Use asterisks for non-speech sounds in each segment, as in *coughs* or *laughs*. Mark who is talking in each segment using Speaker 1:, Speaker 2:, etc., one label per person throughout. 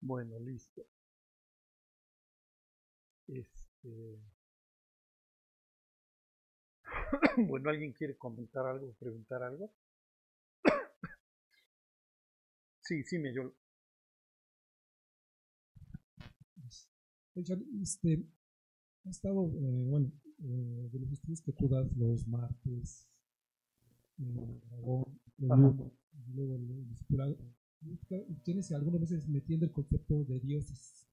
Speaker 1: Bueno, listo. Este... *coughs* bueno, ¿alguien quiere comentar algo, preguntar algo? *coughs* sí, sí, me yo.
Speaker 2: Este, ha estado, eh, bueno, eh, de los estudios que tú das los martes, eh, dragón, luego, luego el tienes algunas veces metiendo el concepto de dioses.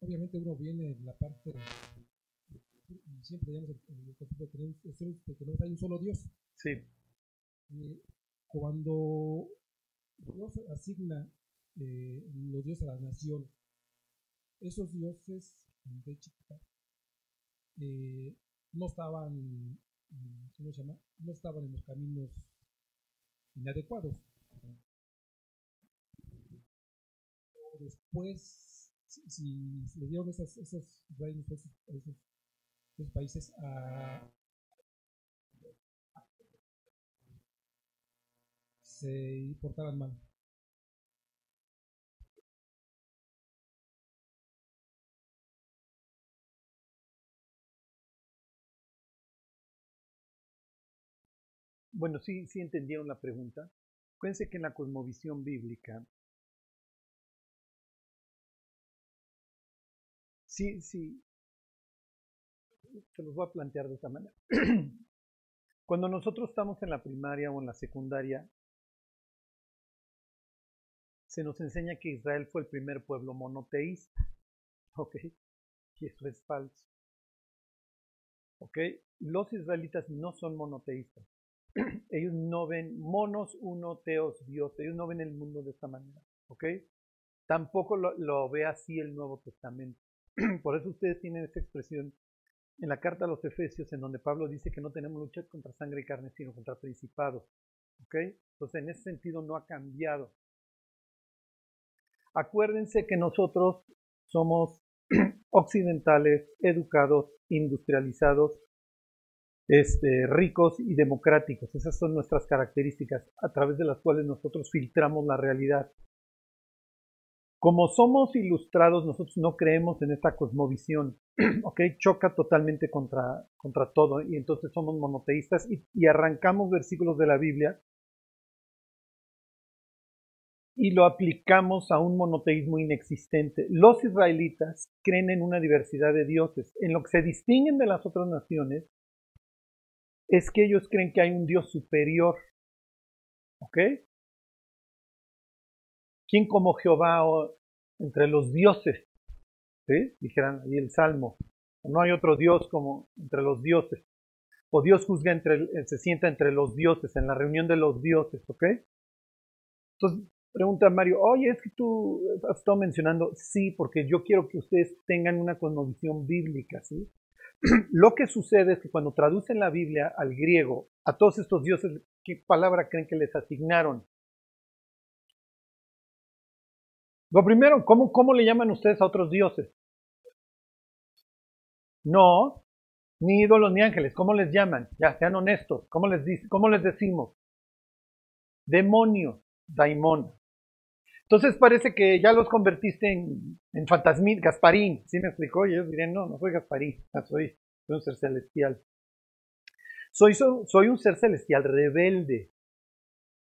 Speaker 2: Obviamente uno viene en la parte siempre digamos el, concepto de que, no hay un solo Dios.
Speaker 1: Sí.
Speaker 2: Cuando Dios asigna eh, los dioses a la nación, esos dioses de eh, no estaban, ¿cómo se llama? No estaban en los caminos inadecuados. Después, si, si, le dieron esos, esos reinos, esos, esos, países a, se portaran mal.
Speaker 1: Bueno, sí, sí entendieron la pregunta. Acuérdense que en la cosmovisión bíblica, sí, sí, se los voy a plantear de esta manera. *clears throat* Cuando nosotros estamos en la primaria o en la secundaria, se nos enseña que Israel fue el primer pueblo monoteísta. *laughs* ¿Ok? Y eso es falso. ¿Ok? Los israelitas no son monoteístas. *clears throat* ellos no ven monos, uno, teos, Dios. Ellos no ven el mundo de esta manera. ¿Ok? Tampoco lo, ve así el Nuevo Testamento. *clears throat* Por eso ustedes tienen esa expresión en la carta a los Efesios, en donde Pablo dice que no tenemos lucha contra sangre y carne, sino contra principados. ¿Ok? Entonces, en ese sentido no ha cambiado. Acuérdense que nosotros somos *clears throat* occidentales, educados, industrializados, este, ricos y democráticos. Esas son nuestras características a través de las cuales nosotros filtramos la realidad. Como somos ilustrados, nosotros no creemos en esta cosmovisión, *clears throat* ¿ok? Choca totalmente contra, contra todo y entonces somos monoteístas y, y arrancamos versículos de la Biblia y lo aplicamos a un monoteísmo inexistente. Los israelitas creen en una diversidad de dioses. En lo que se distinguen de las otras naciones es que ellos creen que hay un Dios superior. ¿Ok? ¿Quién como Jehová entre los dioses? ¿Sí? Dijeran ahí el Salmo. No hay otro Dios como entre los dioses. O Dios juzga entre, se sienta entre los dioses, en la reunión de los dioses, ¿ok? Entonces, pregunta Mario, oye, es que tú has estado mencionando, sí, porque yo quiero que ustedes tengan una cosmovisión bíblica, ¿sí? *clears throat* Lo que sucede es que cuando traducen la Biblia al griego, a todos estos dioses, ¿qué palabra creen que les asignaron? Lo primero, ¿cómo, le llaman ustedes a otros dioses? No, ni ídolos ni ángeles. ¿Cómo les llaman? Ya, sean honestos. ¿Cómo les, cómo les decimos? Demonios, daimon. Entonces parece que ya los convertiste en, en fantasmín, Gasparín. ¿Sí me explicó? Y ellos dirían, no, no soy Gasparín, soy, un ser celestial. Soy, soy un ser celestial rebelde.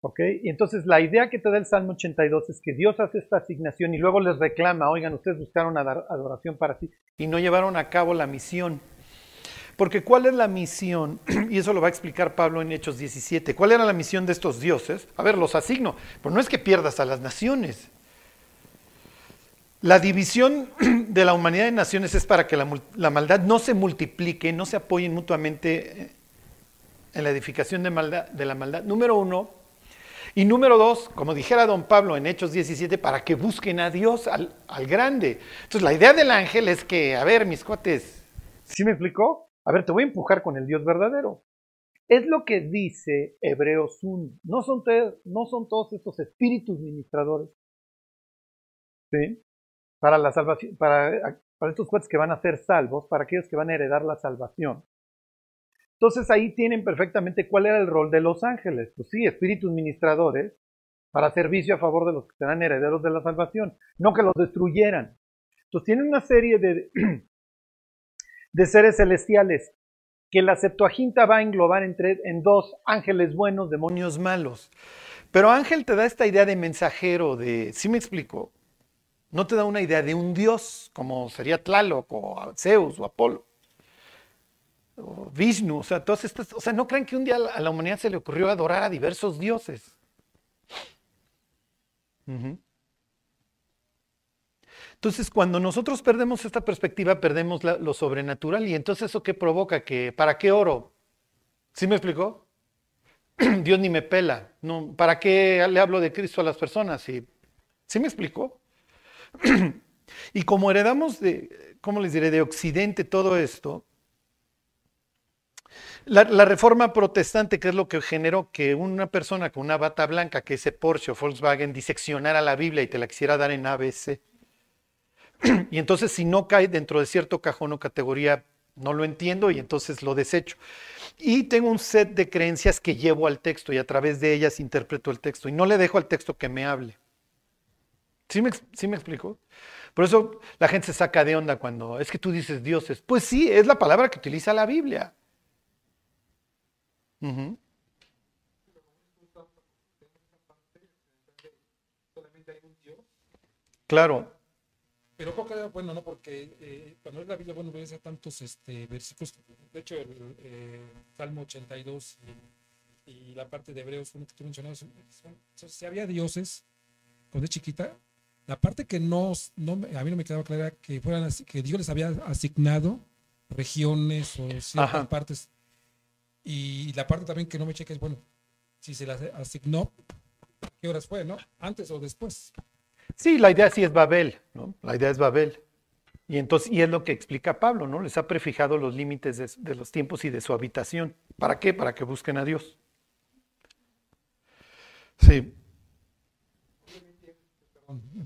Speaker 1: ¿Ok? Entonces la idea que te da el Salmo 82 es que Dios hace esta asignación y luego les reclama, oigan, ustedes buscaron adoración para sí y no llevaron a cabo la misión. Porque ¿cuál es la misión? *clears throat* Y eso lo va a explicar Pablo en Hechos 17. ¿Cuál era la misión de estos dioses? A ver, los asigno. Pero no es que pierdas a las naciones. La división *clears throat* de la humanidad en naciones es para que la, maldad no se multiplique, no se apoyen mutuamente eh, en la edificación de, maldad, de la maldad. Número uno. Y número dos, como dijera don Pablo en Hechos 17, para que busquen a Dios, al, grande. Entonces la idea del ángel es que, a ver, mis cuates, ¿sí me explicó? A ver, te voy a empujar con el Dios verdadero. Es lo que dice Hebreos 1. No son, no son todos estos espíritus ministradores. ¿Sí? Para la salvación, para, para estos cuates que van a ser salvos, para aquellos que van a heredar la salvación. Entonces ahí tienen perfectamente cuál era el rol de los ángeles. Pues sí, espíritus ministradores para servicio a favor de los que serán herederos de la salvación, no que los destruyeran. Entonces tienen una serie de, *clears throat* de seres celestiales que la Septuaginta va a englobar entre, en dos ángeles buenos, demonios malos. Pero ángel te da esta idea de mensajero, de, ¿sí me explico? No te da una idea de un dios, como sería Tlaloc o Zeus o Apolo. Vishnu, o sea, todas estas, o sea, no crean que un día a la humanidad se le ocurrió adorar a diversos dioses. Entonces, cuando nosotros perdemos esta perspectiva, perdemos lo sobrenatural. Y entonces, ¿eso qué provoca? Que, ¿Para qué oro? ¿Sí me explicó? *clears throat* Dios ni me pela. No, ¿Para qué le hablo de Cristo a las personas? ¿Sí, ¿Sí me explicó? *clears throat* y como heredamos de, ¿cómo les diré?, de Occidente todo esto, la, reforma protestante, que es lo que generó que una persona con una bata blanca, que ese Porsche o Volkswagen, diseccionara la Biblia y te la quisiera dar en ABC, *clears throat* y entonces si no cae dentro de cierto cajón o categoría, no lo entiendo y entonces lo desecho. Y tengo un set de creencias que llevo al texto y a través de ellas interpreto el texto y no le dejo al texto que me hable. ¿Sí me, sí me explico? Por eso la gente se saca de onda cuando es que tú dices dioses. Pues sí, es la palabra que utiliza la Biblia. Claro,
Speaker 2: pero creo bueno, no, porque eh, cuando es la Biblia, bueno, ves a tantos este, versículos. De hecho, el eh, Salmo 82 y, y, la parte de Hebreos, que tú mencionabas, si había dioses, cuando es chiquita, la parte que no, no, a mí no me quedaba clara que fueran que Dios les había asignado regiones o ciertas partes. Y la parte también que no me checa es, bueno, si se las asignó, ¿qué horas fue, no? ¿Antes o después?
Speaker 1: Sí, la idea sí es Babel, ¿no? La idea es Babel. Y entonces, y es lo que explica Pablo, ¿no? Les ha prefijado los límites de, los tiempos y de su habitación. ¿Para qué? Para que busquen a Dios. Sí.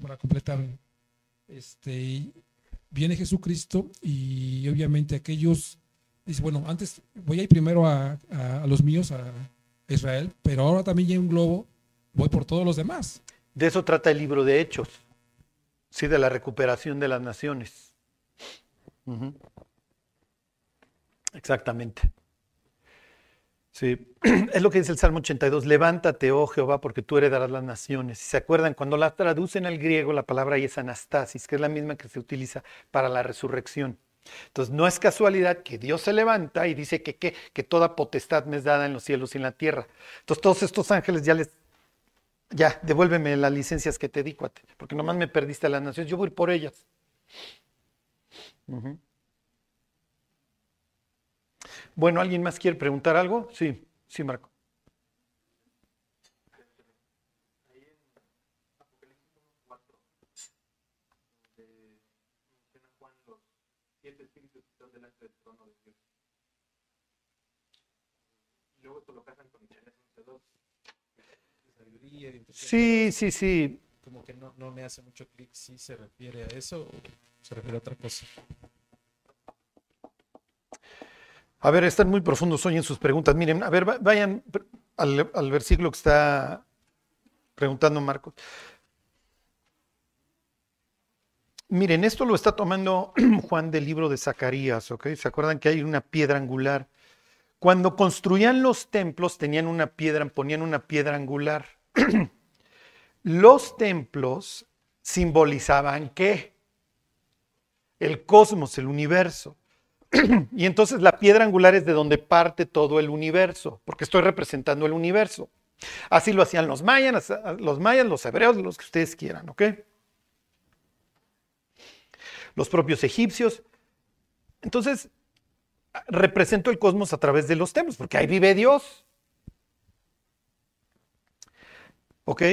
Speaker 2: Para completar, este, viene Jesucristo y obviamente aquellos, dice, bueno, antes voy a ir primero a, a los míos, a Israel, pero ahora también ya un globo, voy por todos los demás.
Speaker 1: De eso trata el libro de Hechos, sí, de la recuperación de las naciones. Exactamente. Sí, *clears throat* es lo que dice el Salmo 82, levántate, oh Jehová, porque tú heredarás las naciones. Si se acuerdan, cuando la traducen al griego, la palabra ahí es anastasis, que es la misma que se utiliza para la resurrección. Entonces, no es casualidad que Dios se levanta y dice que, que, que toda potestad me es dada en los cielos y en la tierra. Entonces, todos estos ángeles ya les ya, devuélveme las licencias que te di, cuate, porque nomás me perdiste a las naciones, yo voy por ellas. Bueno, ¿alguien más quiere preguntar algo? Sí, sí, Marco. luego te lo casan con Isaías 11.2 Sí, sí, sí.
Speaker 2: Como que no, me hace mucho clic si se refiere a eso o se refiere a otra cosa.
Speaker 1: A ver, están muy profundos hoy en sus preguntas. Miren, a ver, vayan al, al versículo que está preguntando Marcos. Miren, esto lo está tomando *clears throat* Juan del libro de Zacarías, ¿ok? ¿Se acuerdan que hay una piedra angular? Cuando construían los templos tenían una piedra, ponían una piedra angular. *clears throat* Los templos simbolizaban qué? El cosmos, el universo. *clears throat* y entonces la piedra angular es de donde parte todo el universo, porque estoy representando el universo. Así lo hacían los mayas, los mayas, los hebreos, los que ustedes quieran, ¿ok? Los propios egipcios. Entonces, represento el cosmos a través de los templos, porque ahí vive Dios. ¿Ok?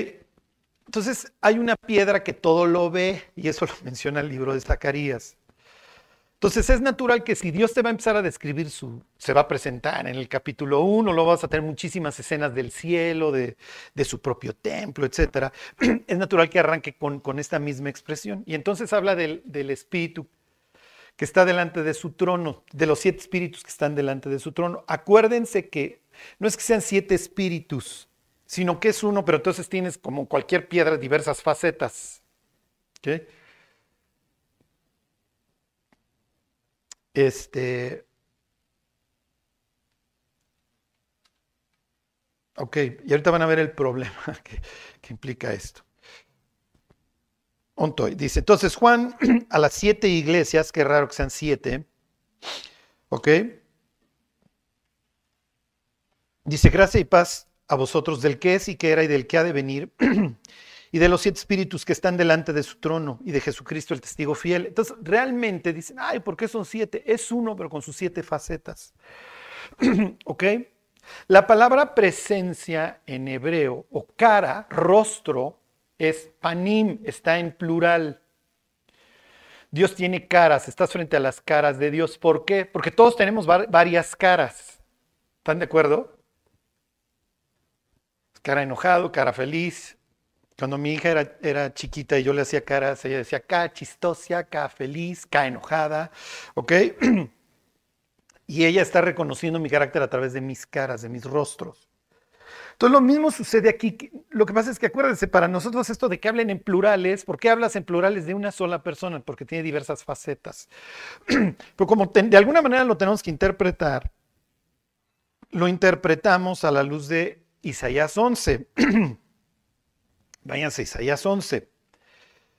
Speaker 1: Entonces hay una piedra que todo lo ve y eso lo *laughs* menciona el libro de Zacarías. Entonces es natural que si Dios te va a empezar a describir su, se va a presentar en el capítulo 1, lo vas a tener muchísimas escenas del cielo, de, su propio templo, etc. *clears throat* Es natural que arranque con, esta misma expresión. Y entonces habla del, del espíritu que está delante de su trono, de los siete espíritus que están delante de su trono. Acuérdense que no es que sean siete espíritus, sino que es uno, pero entonces tienes como cualquier piedra diversas facetas. ¿Ok? Este. Ok, y ahorita van a ver el problema *laughs* que, que implica esto. Ontoy dice: Entonces, Juan, *clears throat* a las siete iglesias, qué raro que sean siete, ok, dice: Gracia y paz a vosotros del que es y que era y del que ha de venir, *clears throat* y de los siete espíritus que están delante de su trono y de Jesucristo el testigo fiel. Entonces, realmente dicen, ay, ¿por qué son siete? Es uno, pero con sus siete facetas. *clears throat* ¿Ok? La palabra presencia en hebreo o cara, rostro, es panim, está en plural. Dios tiene caras, estás frente a las caras de Dios. ¿Por qué? Porque todos tenemos varias caras. ¿Están de acuerdo? Cara enojado, cara feliz. Cuando mi hija era, era, chiquita y yo le hacía caras, ella decía cara chistosa, cara feliz, cara enojada, ¿ok? *clears throat* Y ella está reconociendo mi carácter a través de mis caras, de mis rostros. Entonces lo mismo sucede aquí. Lo que pasa es que acuérdense, para nosotros esto de que hablen en plurales, ¿por qué hablas en plurales de una sola persona? Porque tiene diversas facetas. *clears throat* Pero como de alguna manera lo tenemos que interpretar, lo interpretamos a la luz de Isaías 11. *clears throat* Váyanse, Isaías 11.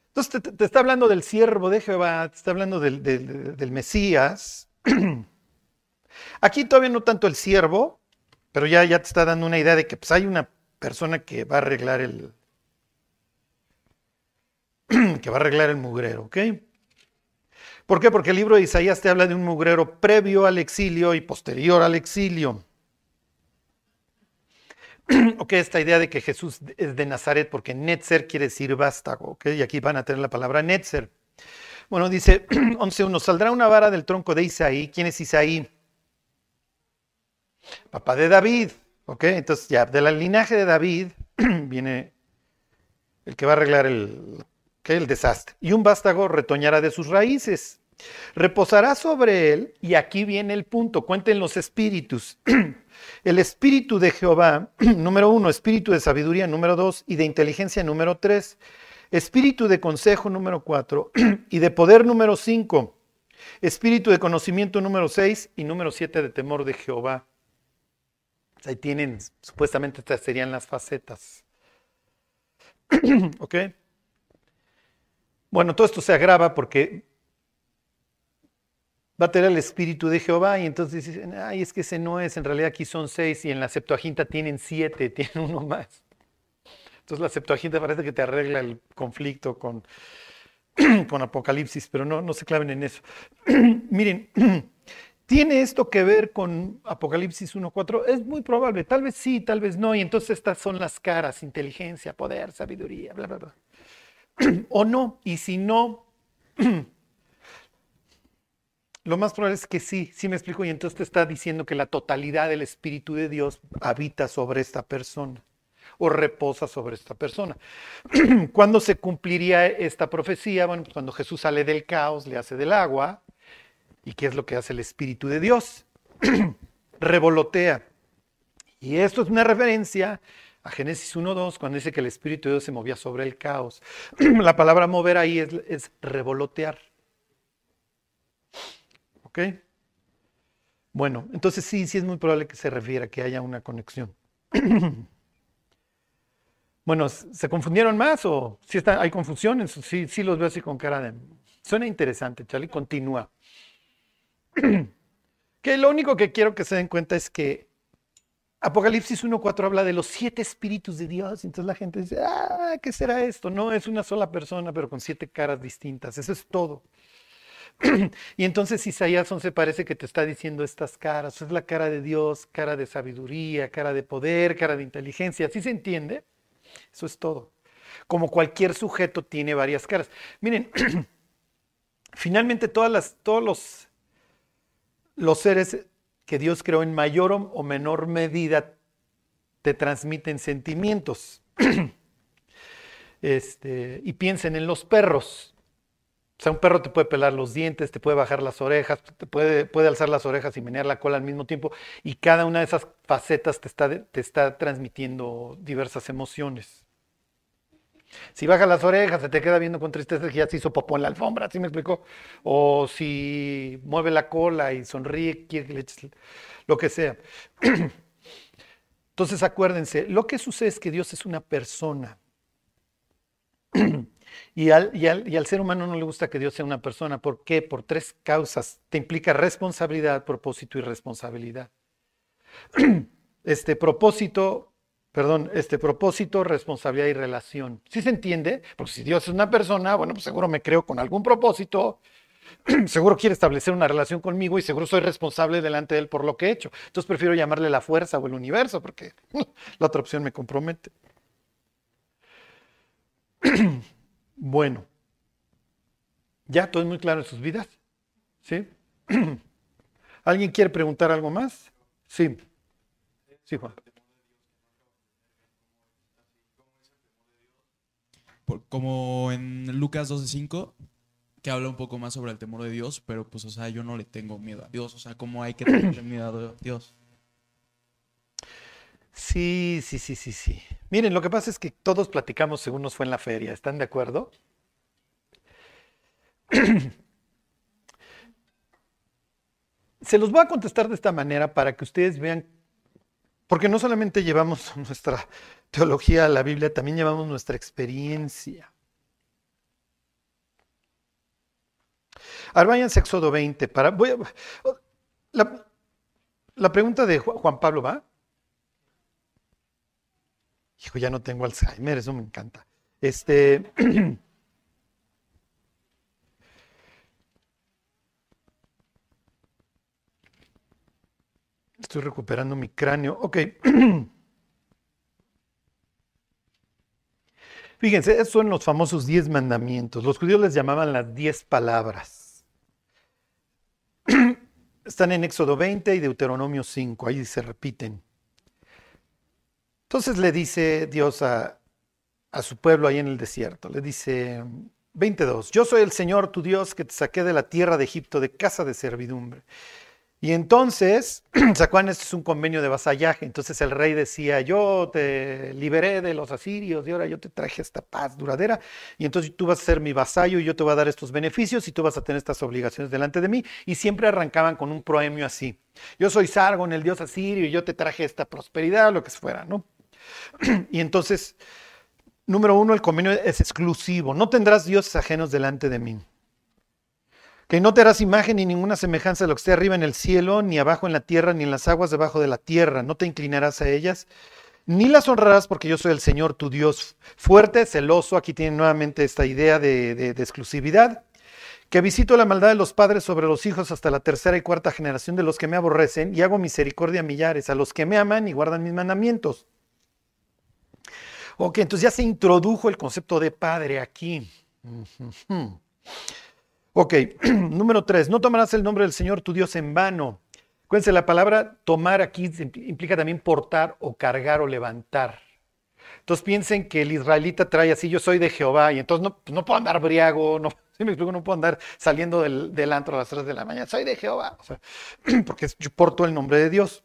Speaker 1: Entonces te, está hablando del siervo de Jehová, te está hablando del, del Mesías. *clears throat* Aquí todavía no tanto el siervo, pero ya, ya te está dando una idea de que pues, hay una persona que va a arreglar el *clears throat* que va a arreglar el mugrero, ¿ok? ¿Por qué? Porque el libro de Isaías te habla de un mugrero previo al exilio y posterior al exilio. *clears throat* ok, esta idea de que Jesús es de Nazaret porque Netzer quiere decir vástago, ok, y aquí van a tener la palabra Netzer. Bueno, dice *clears throat* 11.1, saldrá una vara del tronco de Isaí. ¿Quién es Isaí? Papá de David, ok, entonces ya, de la linaje de David *clears throat* viene el que va a arreglar el, el desastre. Y un vástago retoñará de sus raíces. Reposará sobre él, y aquí viene el punto, cuenten los espíritus. El espíritu de Jehová, *clears throat* número uno, espíritu de sabiduría, número dos, y de inteligencia, número tres, espíritu de consejo, número cuatro, *clears throat* y de poder, número cinco, espíritu de conocimiento, número seis, y número siete, de temor de Jehová. Ahí tienen, supuestamente estas serían las facetas. *clears throat* ¿Ok? Bueno, todo esto se agrava porque va a tener el espíritu de Jehová y entonces dicen, ay, es que ese no es, en realidad aquí son seis y en la Septuaginta tienen siete, *laughs* tienen uno más. Entonces la Septuaginta parece que te arregla el conflicto con, *clears throat* con Apocalipsis, pero no, no se claven en eso. *clears throat* Miren, *clears throat* ¿tiene esto que ver con Apocalipsis 1.4? Es muy probable, tal vez sí, tal vez no, y entonces estas son las caras, inteligencia, poder, sabiduría, bla, bla, bla. o no, y si no... Lo más probable es que sí, sí me explico, y entonces te está diciendo que la totalidad del Espíritu de Dios habita sobre esta persona o reposa sobre esta persona. *clears throat* ¿Cuándo se cumpliría esta profecía? Bueno, pues cuando Jesús sale del caos, le hace del agua, ¿y qué es lo que hace el Espíritu de Dios? *clears throat* Revolotea. Y esto es una referencia a Génesis 1.2, cuando dice que el Espíritu de Dios se movía sobre el caos. *clears throat* La palabra mover ahí es, es revolotear. ¿Ok? Bueno, entonces sí, sí es muy probable que se refiera que haya una conexión. *clears throat* bueno, ¿se confundieron más o si está, hay confusión? Sí, sí los veo así con cara de... Suena interesante, Charlie, continúa. *clears throat* que lo único que quiero que se den cuenta es que Apocalipsis 1.4 habla de los siete espíritus de Dios. Entonces la gente dice, ah, ¿qué será esto? No, es una sola persona, pero con siete caras distintas. Eso es todo. *clears throat* y entonces Isaías 11 parece que te está diciendo estas caras. Es la cara de Dios, cara de sabiduría, cara de poder, cara de inteligencia. ¿Sí se entiende? Eso es todo. Como cualquier sujeto tiene varias caras. Miren, *clears throat* finalmente todas las, todos los, los seres que Dios creó en mayor o menor medida te transmiten sentimientos. *clears throat* Este, y piensen en los perros. O sea, un perro te puede pelar los dientes, te puede bajar las orejas, te puede, puede alzar las orejas y menear la cola al mismo tiempo. Y cada una de esas facetas te está, te está transmitiendo diversas emociones. Si baja las orejas, se te queda viendo con tristeza que ya se hizo popó en la alfombra, ¿sí me explicó? O si mueve la cola y sonríe, quiere que le eches lo que sea. *clears throat* Entonces acuérdense, lo que sucede es que Dios es una persona. *clears throat* Y al, ser humano no le gusta que Dios sea una persona. ¿Por qué? Por tres causas. Te implica responsabilidad, propósito y responsabilidad. *clears throat* Este propósito, perdón, este propósito, responsabilidad y relación. ¿Sí se entiende? Porque si Dios es una persona, bueno, pues seguro me creo con algún propósito, *clears throat* seguro quiere establecer una relación conmigo y seguro soy responsable delante de él por lo que he hecho. Entonces prefiero llamarle la fuerza o el universo porque *laughs* la otra opción me compromete. *clears throat* bueno. ¿Ya todo es muy claro en sus vidas? ¿Sí? *clears throat* ¿Alguien quiere preguntar algo más? Sí. Sí, Juan.
Speaker 3: Como en Lucas 12:5, que habla un poco más sobre el temor de Dios, pero pues, o sea, yo no le tengo miedo a Dios. O sea, ¿cómo hay que tener miedo a Dios?
Speaker 1: Sí, sí, sí, sí, sí. Miren, lo que pasa es que todos platicamos según nos fue en la feria, ¿están de acuerdo? *clears throat* Se los voy a contestar de esta manera para que ustedes vean, porque no solamente llevamos *laughs* nuestra teología a la Biblia, también llevamos nuestra experiencia. Ahora vayan a Éxodo 20. Para, la pregunta de Juan Pablo va. Hijo, ya no tengo Alzheimer, eso me encanta. Este. *clears throat* Estoy recuperando mi cráneo. Ok. *clears throat* Fíjense, esos son los famosos diez mandamientos. Los judíos les llamaban las diez palabras. *clears throat* Están en Éxodo 20 y Deuteronomio 5, ahí se repiten. Entonces le dice Dios a, su pueblo ahí en el desierto, le dice 22, yo soy el Señor tu Dios que te saqué de la tierra de Egipto, de casa de servidumbre. Y entonces, *clears throat* Sacuán, este es un convenio de vasallaje. Entonces el rey decía, yo te liberé de los asirios y ahora yo te traje esta paz duradera. Y entonces tú vas a ser mi vasallo y yo te voy a dar estos beneficios y tú vas a tener estas obligaciones delante de mí. Y siempre arrancaban con un proemio así. Yo soy Sargon, el dios asirio, y yo te traje esta prosperidad, lo que fuera, ¿no? *clears throat* y entonces, número uno, el convenio es exclusivo. No tendrás dioses ajenos delante de mí. Que no te harás imagen ni ninguna semejanza de lo que esté arriba en el cielo, ni abajo en la tierra, ni en las aguas debajo de la tierra. No te inclinarás a ellas, ni las honrarás porque yo soy el Señor tu Dios fuerte, celoso. Aquí tiene nuevamente esta idea de, de exclusividad que visito la maldad de los padres sobre los hijos hasta la tercera y cuarta generación de los que me aborrecen y hago misericordia a millares, a los que me aman y guardan mis mandamientos. Ok, entonces ya se introdujo el concepto de padre aquí. Ok, *clears throat* número tres, no tomarás el nombre del Señor tu Dios en vano. Acuérdense, la palabra tomar aquí implica también portar o cargar o levantar. Entonces piensen que el israelita trae así, yo soy de Jehová, y entonces no, pues no puedo andar briago, no, *laughs* ¿sí me explico? No puedo andar saliendo del, del, antro a las 3 de la mañana, soy de Jehová, o sea, *clears throat* porque yo porto el nombre de Dios.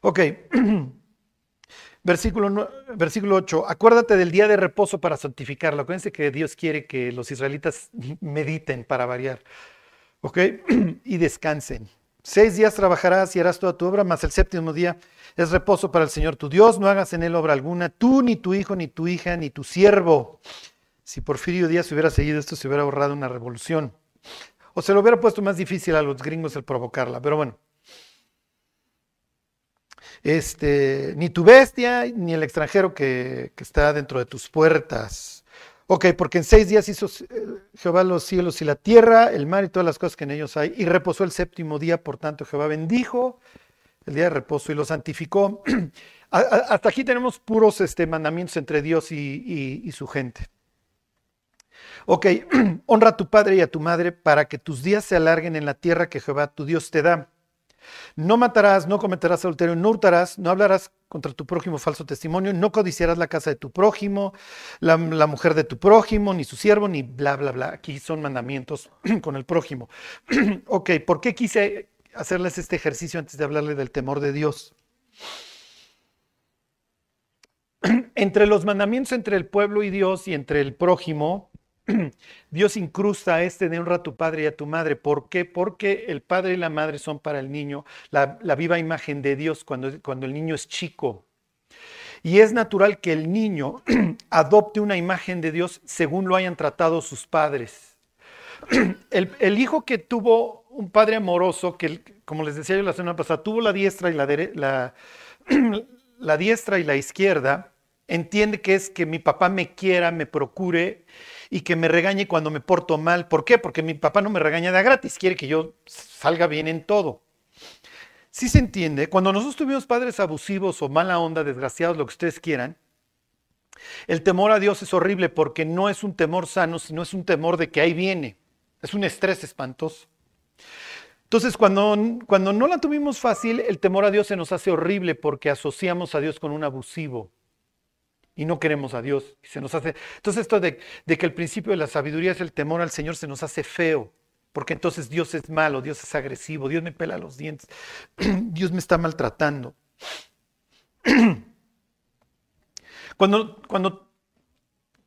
Speaker 1: Ok, *clears throat* Versículo, versículo 8, acuérdate del día de reposo para santificarlo. Acuérdense que Dios quiere que los israelitas mediten para variar, ¿ok? *clears throat* Y descansen. Seis días trabajarás y harás toda tu obra, más el séptimo día es reposo para el Señor tu Dios. No hagas en él obra alguna, tú, ni tu hijo, ni tu hija, ni tu siervo. Si Porfirio Díaz hubiera seguido esto, se hubiera ahorrado una revolución. O se lo hubiera puesto más difícil a los gringos el provocarla, pero bueno este, ni tu bestia, ni el extranjero que, está dentro de tus puertas. Ok, porque en seis días hizo eh, Jehová los cielos y la tierra, el mar y todas las cosas que en ellos hay, y reposó el séptimo día, por tanto Jehová bendijo el día de reposo y lo santificó. *clears throat* Hasta aquí tenemos puros este, mandamientos entre Dios y, y su gente. Ok, *clears throat* honra a tu padre y a tu madre para que tus días se alarguen en la tierra que Jehová tu Dios te da. No matarás, no cometerás adulterio, no hurtarás, no hablarás contra tu prójimo falso testimonio, no codiciarás la casa de tu prójimo, la, la, mujer de tu prójimo, ni su siervo, ni bla, bla, bla. Aquí son mandamientos *clears throat* con el prójimo. *clears throat* ok, ¿por qué quise hacerles este ejercicio antes de hablarle del temor de Dios? *clears throat* entre los mandamientos entre el pueblo y Dios y entre el prójimo, *clears throat* Dios incrusta este de honra a tu padre y a tu madre. ¿Por qué? Porque el padre y la madre son para el niño la, viva imagen de Dios cuando, cuando el niño es chico. Y es natural que el niño *clears throat* adopte una imagen de Dios según lo hayan tratado sus padres. *clears throat* El, hijo que tuvo un padre amoroso, que como les decía yo la semana pasada, tuvo la diestra y la, la, la diestra y la izquierda, entiende que es que mi papá me quiera, me procure y que me regañe cuando me porto mal. ¿Por qué? Porque mi papá no me regaña de gratis, quiere que yo salga bien en todo. Sí se entiende, cuando nosotros tuvimos padres abusivos o mala onda, desgraciados, lo que ustedes quieran, el temor a Dios es horrible porque no es un temor sano, sino es un temor de que ahí viene. Es un estrés espantoso. Entonces, cuando, cuando no la tuvimos fácil, el temor a Dios se nos hace horrible porque asociamos a Dios con un abusivo y no queremos a Dios. Y se nos hace... Entonces esto de, de, que el principio de la sabiduría es el temor al Señor se nos hace feo, porque entonces Dios es malo, Dios es agresivo, Dios me pela los dientes, *clears throat* Dios me está maltratando. *clears throat* Cuando, cuando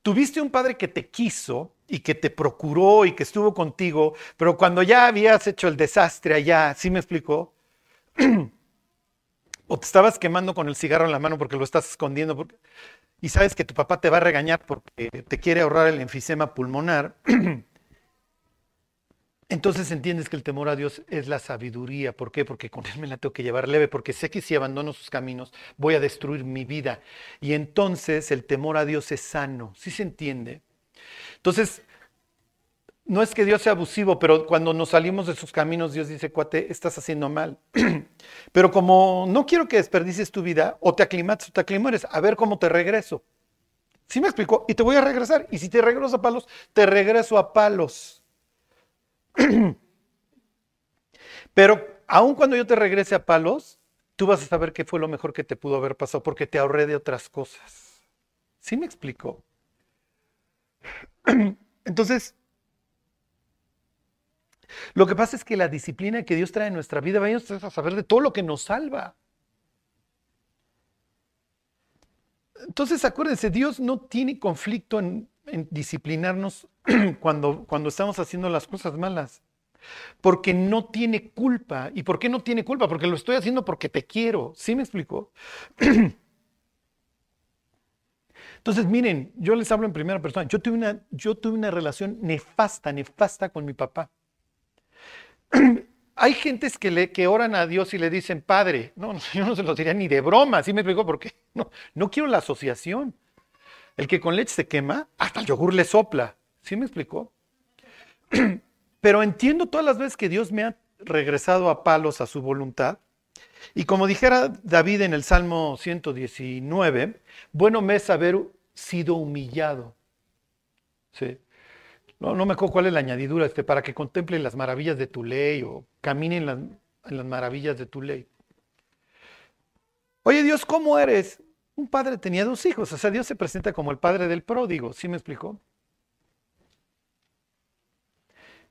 Speaker 1: tuviste un padre que te quiso y que te procuró y que estuvo contigo, pero cuando ya habías hecho el desastre allá, ¿sí me explicó? *clears throat* o te estabas quemando con el cigarro en la mano porque lo estás escondiendo, porque y sabes que tu papá te va a regañar porque te quiere ahorrar el enfisema pulmonar, *clears throat* entonces entiendes que el temor a Dios es la sabiduría. ¿Por qué? Porque con Él me la tengo que llevar leve, porque sé que si abandono sus caminos voy a destruir mi vida. Y entonces el temor a Dios es sano. ¿Sí se entiende? Entonces, no es que Dios sea abusivo, pero cuando nos salimos de sus caminos, Dios dice, cuate, estás haciendo mal. *clears throat* pero como no quiero que desperdicies tu vida, o te aclimates o te aclimores, a ver cómo te regreso. ¿Sí me explico? Y te voy a regresar. Y si te regreso a palos, te regreso a palos. *clears throat* pero aun cuando yo te regrese a palos, tú vas a saber qué fue lo mejor que te pudo haber pasado, porque te ahorré de otras cosas. ¿Sí me explico? *clears throat* Entonces, lo que pasa es que la disciplina que Dios trae en nuestra vida, vayamos a saber de todo lo que nos salva. Entonces, acuérdense, Dios no tiene conflicto en, en disciplinarnos *clears throat* cuando, cuando estamos haciendo las cosas malas. Porque no tiene culpa. ¿Y por qué no tiene culpa? Porque lo estoy haciendo porque te quiero. ¿Sí me explico? *clears throat* Entonces, miren, yo les hablo en primera persona. Yo tuve una, yo tuve una relación nefasta, nefasta con mi papá. *clears throat* hay gentes que, le, oran a Dios y le dicen, Padre, no, *laughs* yo no se lo diría ni de broma, ¿sí me explico? Porque no, no quiero la asociación. El que con leche se quema, hasta el yogur le sopla, ¿sí me explicó? *clears throat* Pero entiendo todas las veces que Dios me ha regresado a palos a su voluntad. Y como dijera David en el Salmo 119, bueno me es haber sido humillado. ¿Sí? No, me acuerdo cuál es la añadidura, este, para que contemplen las maravillas de tu ley o caminen en las, maravillas de tu ley. Oye Dios, ¿cómo eres? Un padre tenía dos hijos, o sea, Dios se presenta como el padre del pródigo, ¿sí me explicó?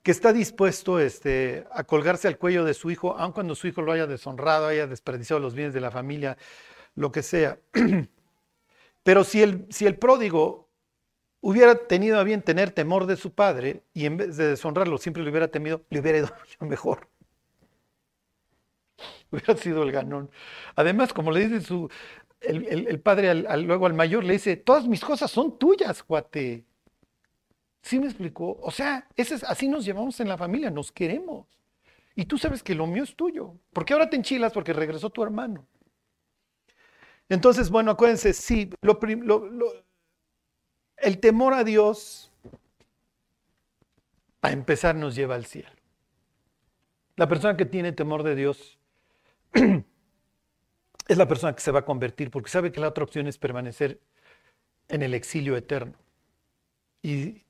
Speaker 1: Que está dispuesto este, a colgarse al cuello de su hijo, aun cuando su hijo lo haya deshonrado, haya desperdiciado los bienes de la familia, lo que sea. *clears throat* Pero si el, si el pródigo hubiera tenido a bien tener temor de su padre y en vez de deshonrarlo siempre le hubiera temido, le hubiera ido *laughs* mejor. Hubiera sido el ganón. Además, como le dice su, el, padre luego al mayor, le dice, todas mis cosas son tuyas, cuate. ¿Sí me explicó? O sea, ese es, así nos llevamos en la familia, nos queremos. Y tú sabes que lo mío es tuyo. ¿Por qué ahora te enchilas? Porque regresó tu hermano. Entonces, bueno, acuérdense, sí, lo, lo el temor a Dios, a empezar, nos lleva al cielo. La persona que tiene temor de Dios *clears throat* es la persona que se va a convertir porque sabe que la otra opción es permanecer en el exilio eterno. Y,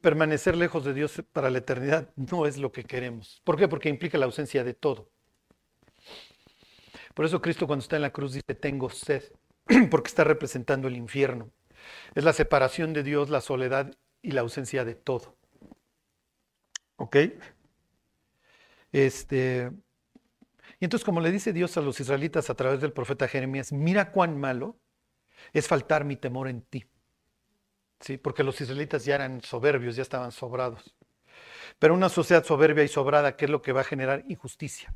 Speaker 1: permanecer lejos de Dios para la eternidad no es lo que queremos. ¿Por qué? Porque implica la ausencia de todo. Por eso Cristo cuando está en la cruz dice, tengo sed, *clears throat* porque está representando el infierno. Es la separación de Dios, la soledad y la ausencia de todo. ¿Ok? Este, y entonces como le dice Dios a los israelitas a través del profeta Jeremías, mira cuán malo es faltar mi temor en ti. ¿Sí? Porque los israelitas ya eran soberbios, ya estaban sobrados. Pero una sociedad soberbia y sobrada, ¿qué es lo que va a generar? Injusticia.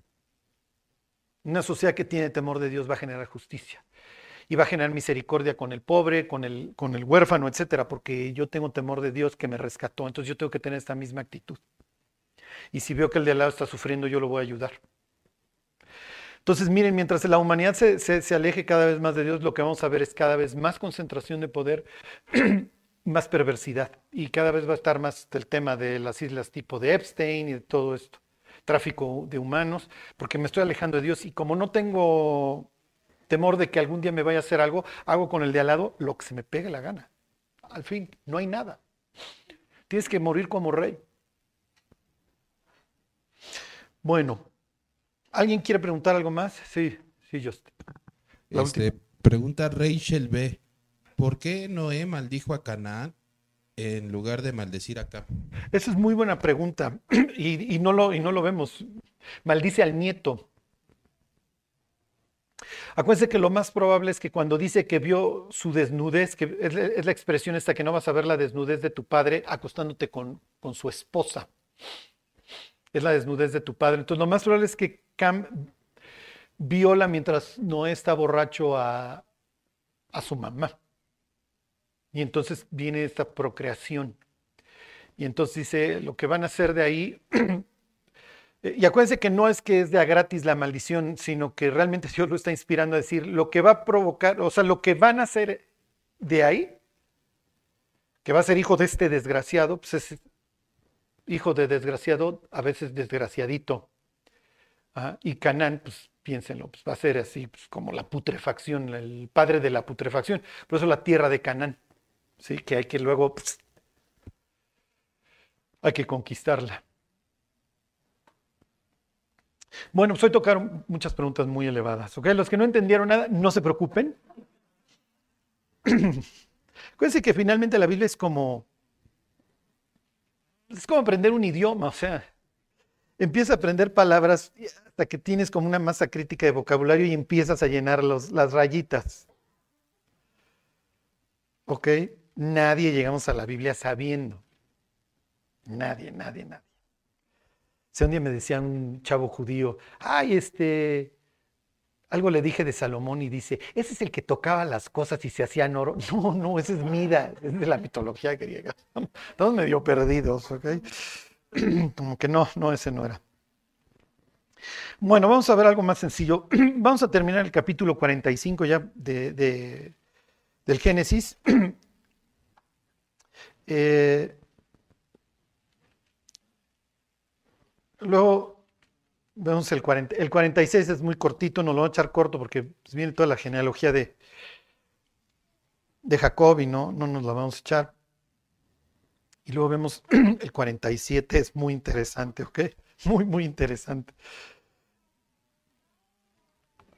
Speaker 1: Una sociedad que tiene temor de Dios va a generar justicia. Y va a generar misericordia con el pobre, con el, con el huérfano, etcétera, porque yo tengo temor de Dios que me rescató. Entonces yo tengo que tener esta misma actitud. Y si veo que el de al lado está sufriendo, yo lo voy a ayudar. Entonces, miren, mientras la humanidad se, se, aleje cada vez más de Dios, lo que vamos a ver es cada vez más concentración de poder, *clears throat* más perversidad. Y cada vez va a estar más el tema de las islas tipo de Epstein y de todo esto. Tráfico de humanos, porque me estoy alejando de Dios. Y como no tengo temor de que algún día me vaya a hacer algo, hago con el de al lado lo que se me pegue la gana. Al fin, no hay nada. Tienes que morir como rey. Bueno, ¿alguien quiere preguntar algo más? Sí, sí, yo.
Speaker 4: Este, pregunta Rachel B. ¿Por qué Noé maldijo a Canaán en lugar de maldecir acá?
Speaker 1: Esa es muy buena pregunta *clears throat* y, no lo, y no lo vemos. Maldice al nieto. Acuérdense que lo más probable es que cuando dice que vio su desnudez, que es, la expresión esta que no vas a ver la desnudez de tu padre acostándote con, con su esposa es la desnudez de tu padre. Entonces lo más probable es que Cam viola mientras no está borracho a, su mamá. Y entonces viene esta procreación. Y entonces dice, lo que van a hacer de ahí, *clears throat* y acuérdense que no es que es de a gratis la maldición, sino que realmente *laughs* Dios lo está inspirando a decir, lo que va a provocar, o sea, lo que van a hacer de ahí, que va a ser hijo de este desgraciado, pues es hijo de desgraciado, a veces desgraciadito. ¿ah? Y Canán, pues piénsenlo, pues va a ser así pues, como la putrefacción, el padre de la putrefacción. Por eso la tierra de Canaán, ¿sí? que hay que luego, pues, hay que conquistarla. Bueno, pues hoy tocaron muchas preguntas muy elevadas. ¿ok? Los que no entendieron nada, no se preocupen. *clears throat* Acuérdense que finalmente la Biblia es como es como aprender un idioma, o sea, empiezas a aprender palabras hasta que tienes como una masa crítica de vocabulario y empiezas a llenar las rayitas. ¿Ok? Nadie llegamos a la Biblia sabiendo. Nadie, nadie, nadie. Si un día me decía un chavo judío, ay, este, algo le dije de Salomón y dice, ese es el que tocaba las cosas y se hacían oro. *laughs* No, no, ese es Mida, es de la mitología griega. *laughs* Estamos medio perdidos, ¿ok? *clears throat* Como que no, no, ese no era. Bueno, vamos a ver algo más sencillo. *clears throat* Vamos a terminar el capítulo 45 ya de, del Génesis. *clears throat* Eh, luego Vemos el, 40, el 46 es muy cortito, no lo voy a echar corto porque pues, viene toda la genealogía de, de Jacob y no, no nos la vamos a echar. Y luego vemos *clears throat* el 47, es muy interesante, ¿ok? *laughs* Muy, muy interesante.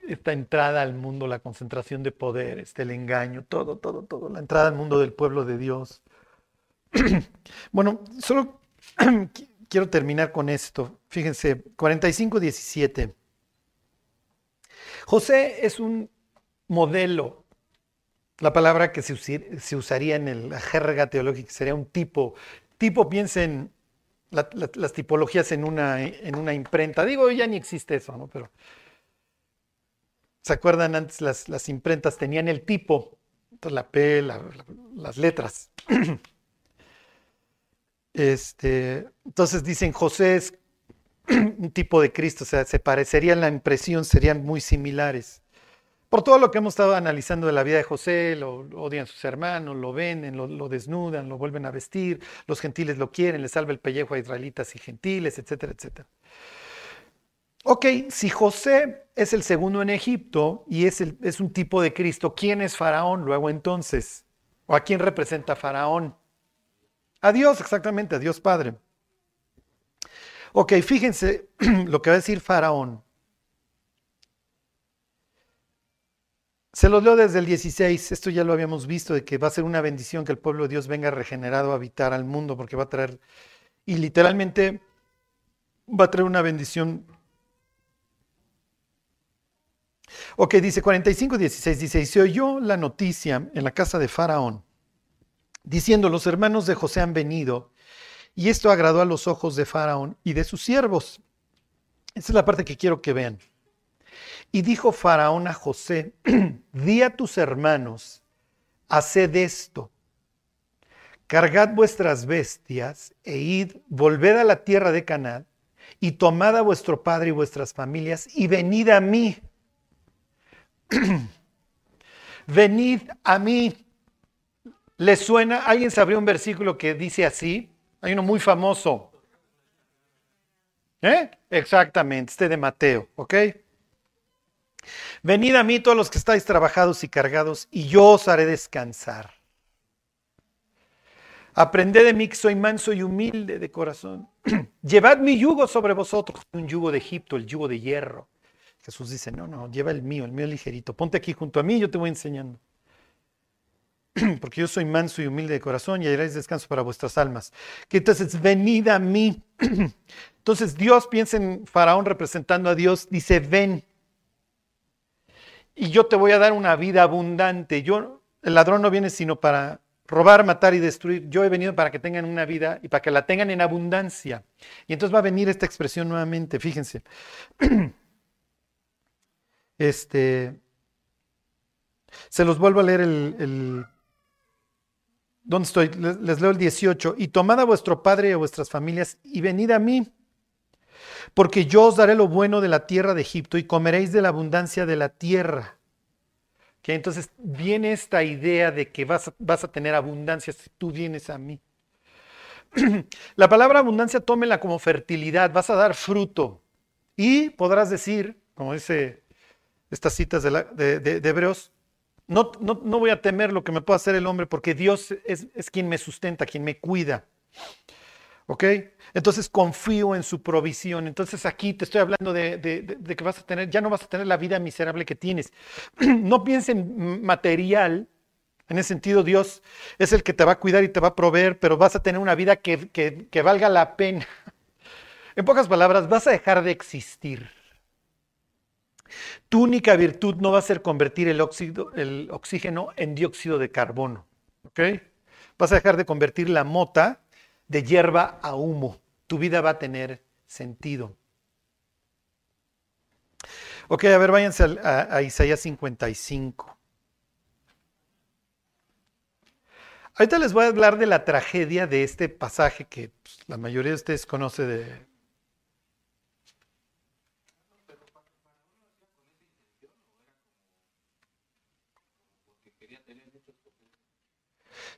Speaker 1: Esta entrada al mundo, la concentración de poder, este, el engaño, todo, todo, todo, la entrada al mundo del pueblo de Dios. *clears throat* bueno, solo *clears throat* quiero terminar con esto. Fíjense, 45-17. José es un modelo. La palabra que se, usaría en la jerga teológica sería un tipo. Tipo, piensen las tipologías en una, en una imprenta. Digo, ya ni existe eso, ¿no? Pero. ¿Se acuerdan antes las, las imprentas tenían el tipo? Entonces la P, las letras. *clears throat* Este, entonces dicen, José es *clears throat* un tipo de Cristo, o sea, se parecerían la impresión, serían muy similares. Por todo lo que hemos estado analizando de la vida de José, lo, odian sus hermanos, lo venden, lo, desnudan, lo vuelven a vestir, los gentiles lo quieren, le salva el pellejo a israelitas y gentiles, etcétera, etcétera. Ok, si José es el segundo en Egipto y es, es un tipo de Cristo, ¿quién es Faraón luego entonces? ¿O a quién representa Faraón? A Dios, exactamente, a Dios Padre. Ok, fíjense *clears throat* lo que va a decir Faraón. Se los leo desde el 16, esto ya lo habíamos visto, de que va a ser una bendición que el pueblo de Dios venga regenerado a habitar al mundo, porque va a traer, y literalmente va a traer una bendición. Ok, dice 45, 16, dice, y se oyó la noticia en la casa de Faraón, diciendo, los hermanos de José han venido, y esto agradó a los ojos de Faraón y de sus siervos. Esa es la parte que quiero que vean. Y dijo Faraón a José, *clears throat* di a tus hermanos, haced esto, cargad vuestras bestias e id, volved a la tierra de Canaán y tomad a vuestro padre y vuestras familias y venid a mí. *clears throat* venid a mí. ¿Les suena? ¿Alguien sabe un versículo que dice así? Hay uno muy famoso. ¿Eh? Exactamente, este de Mateo, ¿ok? Venid a mí todos los que estáis trabajados y cargados, y yo os haré descansar. Aprended de mí que soy manso y humilde de corazón. *clears throat* Llevad mi yugo sobre vosotros, un yugo de Egipto, el yugo de hierro. Jesús dice, no, no, lleva el mío, el mío ligerito. Ponte aquí junto a mí, yo te voy enseñando. *clears throat* Porque yo soy manso y humilde de corazón y haréis descanso para vuestras almas. Que entonces, venid a mí. *clears throat* Entonces Dios, piensa en Faraón representando a Dios, dice, ven, y yo te voy a dar una vida abundante. Yo, el ladrón no viene sino para robar, matar y destruir. Yo he venido para que tengan una vida y para que la tengan en abundancia. Y entonces va a venir esta expresión nuevamente, fíjense. *clears throat* Este, se los vuelvo a leer el, el ¿Dónde estoy? Les, leo el 18. Y tomad a vuestro padre y a vuestras familias y venid a mí, porque yo os daré lo bueno de la tierra de Egipto y comeréis de la abundancia de la tierra. Que entonces viene esta idea de que vas a, tener abundancia si tú vienes a mí. *clears throat* la palabra abundancia tómela como fertilidad, vas a dar fruto. Y podrás decir, como dice estas citas de, de, de, de Hebreos, no, no, no, voy a temer lo que me pueda hacer el hombre porque Dios es, quien me sustenta, quien me cuida. ¿Ok? Entonces confío en su provisión. Entonces aquí te estoy hablando de, que vas a tener, ya no vas a tener la vida miserable que tienes. *clears throat* No pienses en material. En ese sentido, Dios es el que te va a cuidar y te va a proveer, pero vas a tener una vida que, que valga la pena. *laughs* En pocas palabras, vas a dejar de existir. Tu única virtud no va a ser convertir el, óxido, el oxígeno en dióxido de carbono. ¿Ok? Vas a dejar de convertir la mota de hierba a humo. Tu vida va a tener sentido. Ok, a ver, váyanse a, a, a Isaías 55. Ahorita les voy a hablar de la tragedia de este pasaje que pues, la mayoría de ustedes conoce de...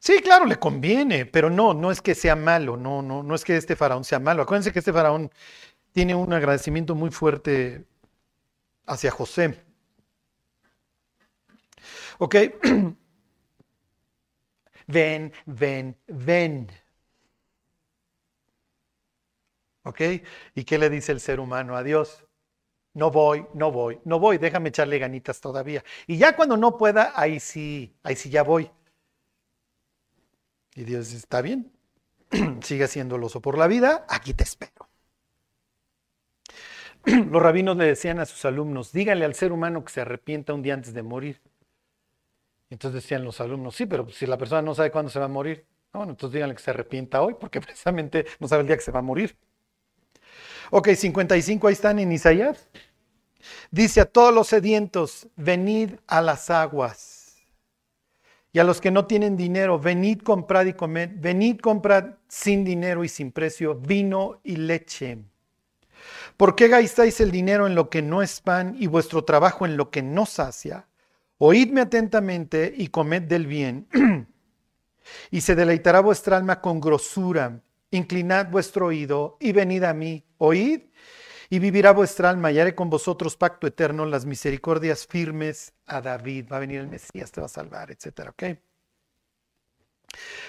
Speaker 1: Sí, claro, le conviene, pero no, no es que sea malo, no, no, no es que este faraón sea malo. Acuérdense que este faraón tiene un agradecimiento muy fuerte hacia José. Ok, *clears throat* ven, ven, ven. ¿Ok? ¿Y qué le dice el ser humano a Dios? No voy, no voy, no voy, déjame echarle ganitas todavía. Y ya cuando no pueda, ahí sí, ahí sí ya voy. Y Dios dice, está bien, *clears throat* sigue haciendo el oso por la vida, aquí te espero. *clears throat* Los rabinos le decían a sus alumnos, díganle al ser humano que se arrepienta un día antes de morir. Entonces decían los alumnos, sí, pero si la persona no sabe cuándo se va a morir, no, bueno, entonces díganle que se arrepienta hoy, porque *laughs* precisamente no sabe el día que se va a morir. Ok, 55, ahí están en Isaías. Dice a todos los sedientos, venid a las aguas. Y a los que no tienen dinero, venid, comprad y comed. Venid, comprad sin dinero y sin precio vino y leche. ¿Por qué gastáis el dinero en lo que no es pan y vuestro trabajo en lo que no sacia? Oídme atentamente y comed del bien. *clears throat* y se deleitará vuestra alma con grosura. Inclinad vuestro oído y venid a mí. Oíd y vivirá vuestra alma y haré con vosotros pacto eterno, las misericordias firmes a David. Va a venir el Mesías, te va a salvar, etcétera, ¿ok?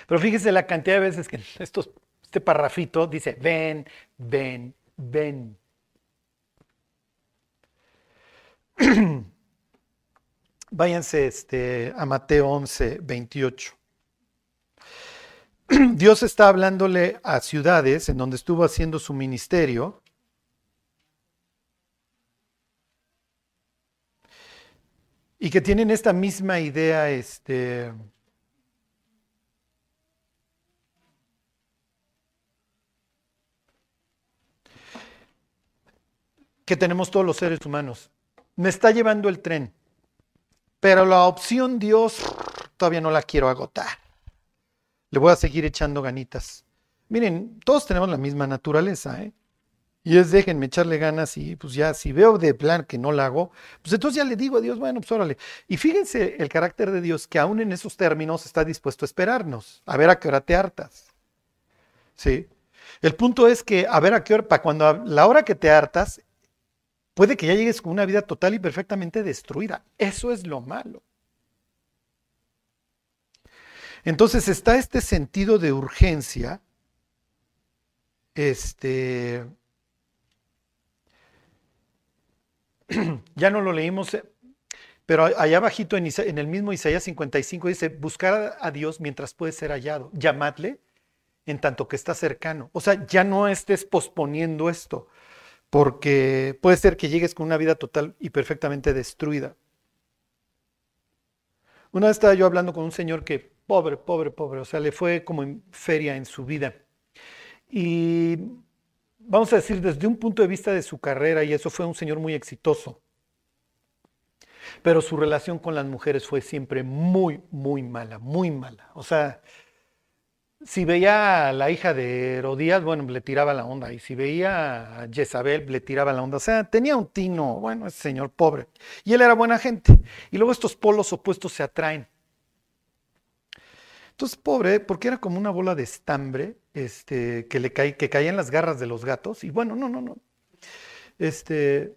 Speaker 1: Pero fíjese la cantidad de veces que este parrafito dice, ven, ven, ven. *clears throat* Váyanse este, a Mateo 11, 28. *clears throat* Dios está hablándole a ciudades en donde estuvo haciendo su ministerio. Y que tienen esta misma idea, este, que tenemos todos los seres humanos. Me está llevando el tren, pero la opción Dios todavía no la quiero agotar le voy a seguir echando ganitas. Miren, todos tenemos la misma naturaleza, ¿eh? Y es déjenme echarle ganas y pues ya, si veo de plan que no la hago, pues entonces ya le digo a Dios, bueno, pues órale. Y fíjense el carácter de Dios que aún en esos términos está dispuesto a esperarnos, a ver a qué hora te hartas. ¿Sí? El punto es que a ver a qué hora, para cuando la hora que te hartas, puede que ya llegues con una vida total y perfectamente destruida. Eso es lo malo. Entonces está este sentido de urgencia, este, *clears throat* ya no lo leímos, eh, pero allá abajito en, en, el mismo Isaías 55 dice, buscar a Dios mientras puede ser hallado, llamadle en tanto que está cercano. O sea, ya no estés posponiendo esto, porque puede ser que llegues con una vida total y perfectamente destruida. Una vez estaba yo hablando con un señor que Pobre, pobre, pobre. O sea, le fue como en feria en su vida. Y vamos a decir, desde un punto de vista de su carrera, y eso fue un señor muy exitoso. Pero su relación con las mujeres fue siempre muy, muy mala, muy mala. O sea, si veía a la hija de Herodías, bueno, le tiraba la onda. Y si veía a Jezabel, le tiraba la onda. O sea, tenía un tino, bueno, ese señor pobre. Y él era buena gente. Y luego estos polos opuestos se atraen. Entonces, pobre, porque era como una bola de estambre este, que, le que caía en las garras de los gatos. Y bueno, no, no, no. Este,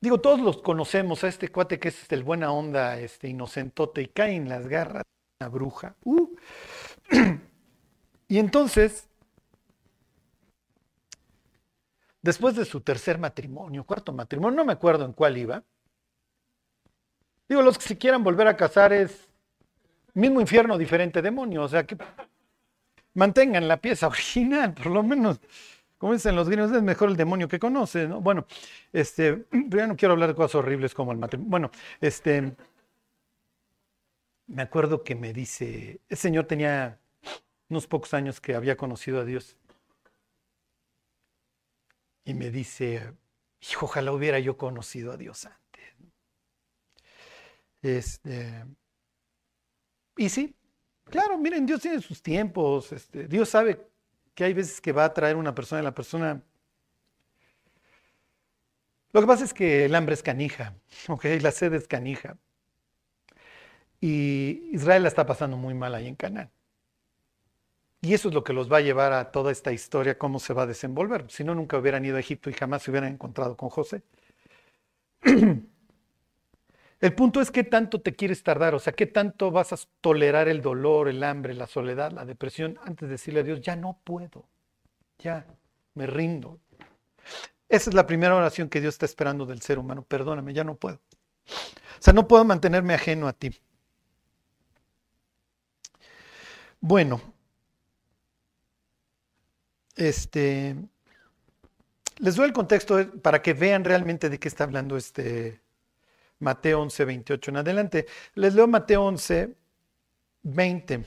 Speaker 1: digo, todos los conocemos a este cuate que es el buena onda, este inocentote, y cae en las garras de una bruja. Uh. *clears throat* y entonces, después de su tercer matrimonio, cuarto matrimonio, no me acuerdo en cuál iba. Digo, los que si quieran volver a casar es Mismo infierno, diferente demonio. O sea que mantengan la pieza original, por lo menos. Como dicen los gringos, es mejor el demonio que conoce, ¿no? Bueno, este, pero *clears throat* ya no quiero hablar de cosas horribles como el matrimonio. Bueno, este, me acuerdo que me dice, ese señor tenía unos pocos años que había conocido a Dios. Y me dice, hijo, ojalá hubiera yo conocido a Dios antes. Este, y sí, claro, miren, Dios tiene sus tiempos. Este, Dios sabe que hay veces que va a traer una persona y la persona... Lo que pasa es que el hambre es canija, *laughs* ¿ok? La sed es canija. Y Israel la está pasando muy mal ahí en Canaán. Y eso es lo que los va a llevar a toda esta historia, cómo se va a desenvolver. Si no, nunca hubieran ido a Egipto y jamás se hubieran encontrado con José. *clears throat* El punto es qué tanto te quieres tardar, o sea, qué tanto vas a tolerar el dolor, el hambre, la soledad, la depresión, antes de decirle a Dios, ya no puedo, ya me rindo. Esa es la primera oración que Dios está esperando del ser humano, perdóname, ya no puedo. O sea, no puedo mantenerme ajeno a ti. Bueno, este, les doy el contexto para que vean realmente de qué está hablando este, Mateo 11, 28 en adelante. Les leo Mateo 11, 20.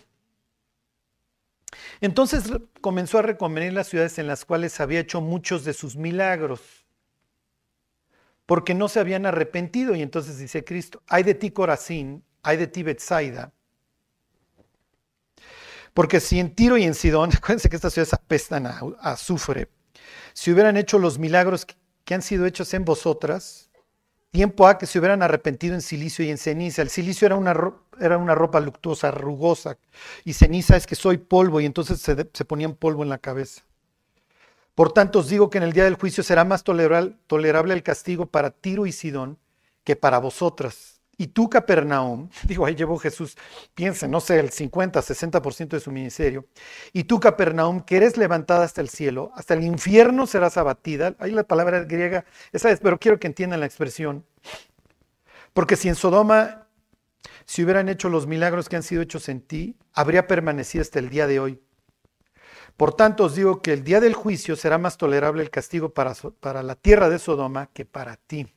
Speaker 1: Entonces comenzó a reconvenir las ciudades en las cuales había hecho muchos de sus milagros, porque no se habían arrepentido. Y entonces dice Cristo, hay de ti Corazín, hay de ti Betsaida. Porque si en Tiro y en Sidón, *laughs* acuérdense que estas ciudades apestan a, azufre, si hubieran hecho los milagros que han sido hechos en vosotras, tiempo a que se hubieran arrepentido en silicio y en ceniza. El silicio era una, era una ropa luctuosa, rugosa, y ceniza es que soy polvo, y entonces se, se ponían polvo en la cabeza. Por tanto, os digo que en el día del juicio será más tolerable el castigo para Tiro y Sidón que para vosotras. Y tú, Capernaum, *laughs* digo, ahí llevó Jesús, piensa, no sé, el 50, 60% de su ministerio. Y tú, Capernaum, que eres levantada hasta el cielo, hasta el infierno serás abatida. Ahí la palabra griega, esa es, pero quiero que entiendan la expresión. Porque si en Sodoma si hubieran hecho los milagros que han sido hechos en ti, habría permanecido hasta el día de hoy. Por tanto os digo que el día del juicio será más tolerable el castigo para, para la tierra de Sodoma que para ti.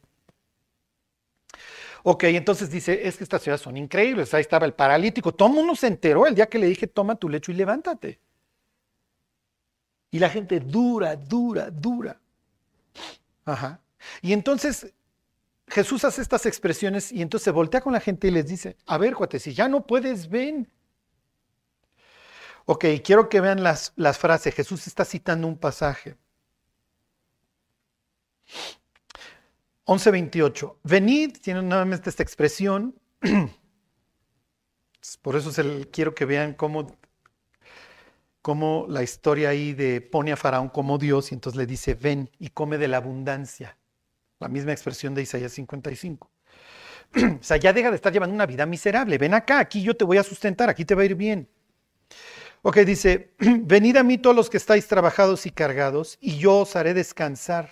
Speaker 1: Ok, entonces dice, es que estas ciudades son increíbles. Ahí estaba el paralítico. Todo el mundo se enteró el día que le dije, toma tu lecho y levántate. Y la gente dura, dura, dura. Ajá. Y entonces Jesús hace estas expresiones y entonces voltea con la gente y les dice, a ver, cuate, si ya no puedes, ven. Ok, quiero que vean las, las frases. Jesús está citando un pasaje. 11.28. Venid, tiene nuevamente esta expresión. *clears throat* Por eso quiero que vean cómo, cómo la historia ahí de pone a Faraón como Dios y entonces le dice, ven y come de la abundancia. La misma expresión de Isaías 55. *clears throat* o sea, ya deja de estar llevando una vida miserable. Ven acá, aquí yo te voy a sustentar, aquí te va a ir bien. Ok, dice, *clears throat* venid a mí todos los que estáis trabajados y cargados, y yo os haré descansar.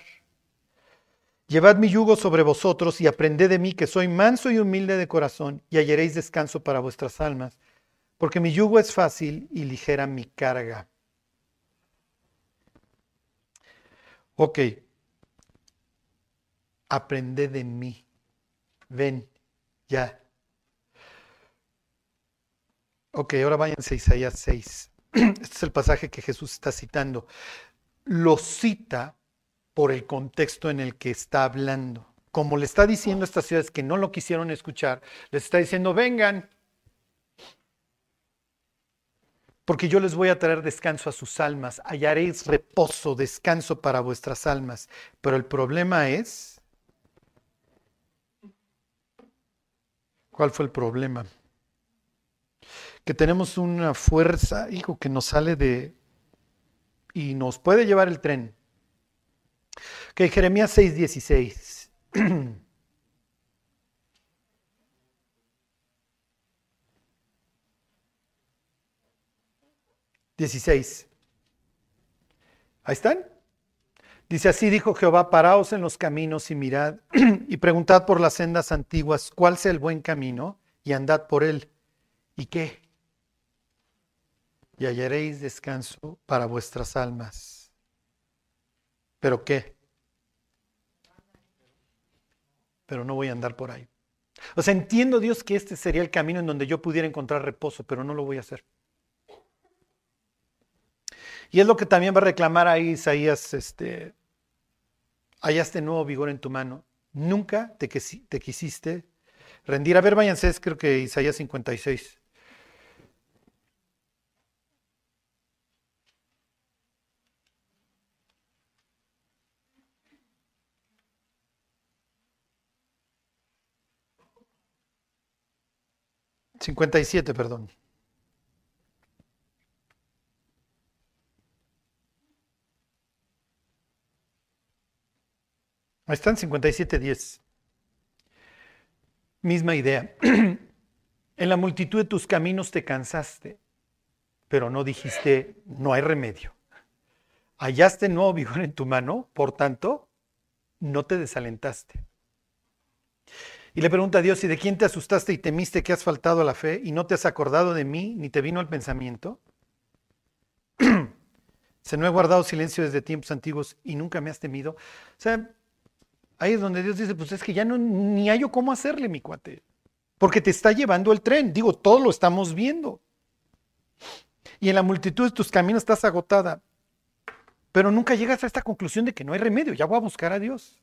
Speaker 1: Llevad mi yugo sobre vosotros y aprended de mí que soy manso y humilde de corazón, y hallaréis descanso para vuestras almas, porque mi yugo es fácil y ligera mi carga. Ok, aprended de mí. Ven, ya. Ok, ahora váyanse a Isaías 6. *clears throat* Este es el pasaje que Jesús está citando. Lo cita por el contexto en el que está hablando. Como le está diciendo a estas ciudades que no lo quisieron escuchar, les está diciendo, vengan, porque yo les voy a traer descanso a sus almas, hallaréis reposo, descanso para vuestras almas. Pero el problema es, ¿cuál fue el problema? Que tenemos una fuerza, hijo, que nos sale de... y nos puede llevar el tren. Que Jeremías 6:16. 16. *clears throat* Ahí están. Dice así dijo Jehová, paraos en los caminos y mirad *clears throat* y preguntad por las sendas antiguas cuál sea el buen camino y andad por él. ¿Y qué? Y hallaréis descanso para vuestras almas. ¿Pero qué? Pero no voy a andar por ahí. O sea, entiendo Dios que este sería el camino en donde yo pudiera encontrar reposo, pero no lo voy a hacer. Y es lo que también va a reclamar ahí Isaías, este, hallaste nuevo vigor en tu mano. Nunca te, te quisiste rendir. A ver, váyanse, es creo que Isaías 56. Cincuenta y siete, perdón. Ahí están 57.10. Misma idea. *clears throat* en la multitud de tus caminos te cansaste, pero no dijiste, no hay remedio. Hallaste nuevo vigor *laughs* en tu mano, por tanto, no te desalentaste. Y le pregunta a Dios, ¿y de quién te asustaste y temiste que has faltado a la fe y no te has acordado de mí ni te vino el pensamiento? *clears throat* Se no he guardado silencio desde tiempos antiguos y nunca me has temido. O sea, Ahí es donde Dios dice, pues es que ya no, ni hay yo cómo hacerle, mi cuate. Porque te está llevando el tren. Digo, todo lo estamos viendo. Y en la multitud de tus caminos estás agotada. Pero nunca llegas a esta conclusión de que no hay remedio. Ya voy a buscar a Dios.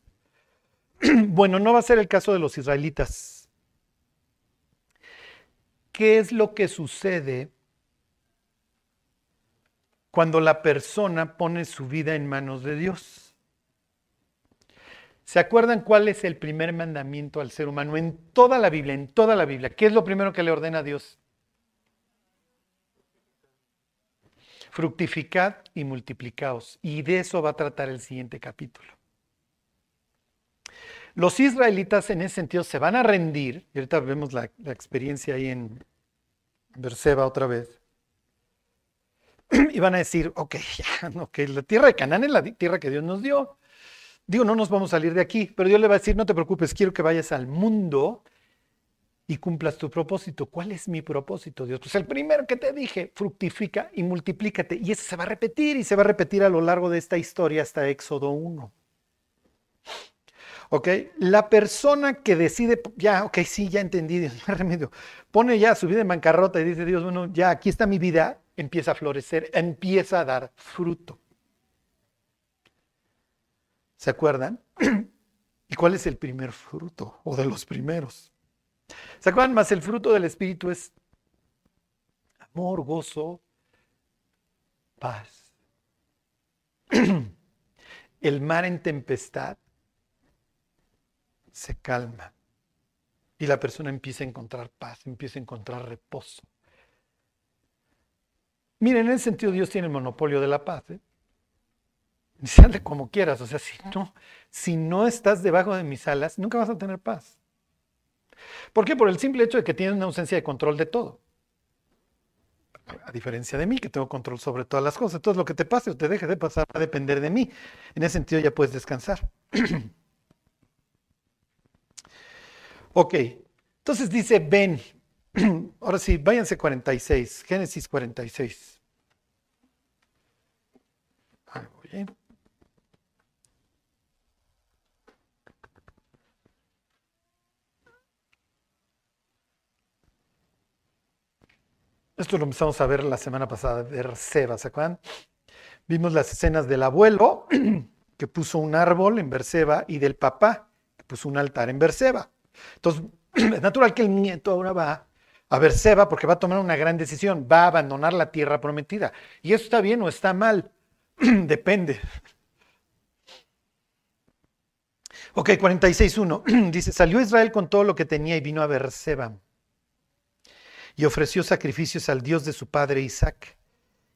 Speaker 1: *clears throat* bueno, no va a ser el caso de los israelitas. ¿Qué es lo que sucede cuando la persona pone su vida en manos de Dios? ¿Se acuerdan cuál es el primer mandamiento al ser humano en toda la Biblia? En toda la Biblia. ¿Qué es lo primero que le ordena Dios? Fructificad y multiplicaos. Y de eso va a tratar el siguiente capítulo. Los israelitas en ese sentido se van a rendir, y ahorita vemos la, experiencia ahí en Berseba otra vez, y van a decir, ok, ya, ok, la tierra de Canaán es la tierra que Dios nos dio. Digo, no nos vamos a salir de aquí, pero Dios le va a decir, no te preocupes, quiero que vayas al mundo y cumplas tu propósito. ¿Cuál es mi propósito, Dios? Pues el primero que te dije, fructifica y multiplícate. Y eso se va a repetir y se va a repetir a lo largo de esta historia hasta Éxodo 1. ¿Ok? La persona que decide, ya, ok, sí, ya entendí, *laughs* no hay remedio, pone ya su vida en bancarrota y dice, Dios, bueno, ya aquí está mi vida, empieza a florecer, empieza a dar fruto. ¿Se acuerdan? *clears throat* ¿Y cuál es el primer fruto o de los primeros? ¿Se acuerdan? Más el fruto del Espíritu es amor, gozo, paz. *clears throat* El mar en tempestad se calma y la persona empieza a encontrar paz, empieza a encontrar reposo. Miren, en ese sentido Dios tiene el monopolio de la paz. ¿eh? como quieras, o sea, si no, si no estás debajo de mis alas, nunca vas a tener paz. ¿Por qué? Por el simple hecho de que tienes una ausencia de control de todo. A diferencia de mí, que tengo control sobre todas las cosas. Entonces, lo que te pase o te deje de pasar va a depender de mí. En ese sentido, ya puedes descansar. *clears throat* ok, entonces dice, ven. *clears throat* Ahora sí, váyanse 46, Génesis 46. Ahí voy. Esto lo empezamos a ver la semana pasada, ver Seba, ¿se? Vimos las escenas del abuelo *clears throat* que puso un árbol en Berseba y del papá que puso un altar en Berseba. Entonces, *clears throat* es natural que el nieto ahora va a Berseba porque va a tomar una gran decisión, va a abandonar la tierra prometida. ¿Y eso está bien o está mal? *clears throat* Depende. Ok, 46.1. *clears throat* Dice, salió Israel con todo lo que tenía y vino a Berseba y ofreció sacrificios al Dios de su padre Isaac.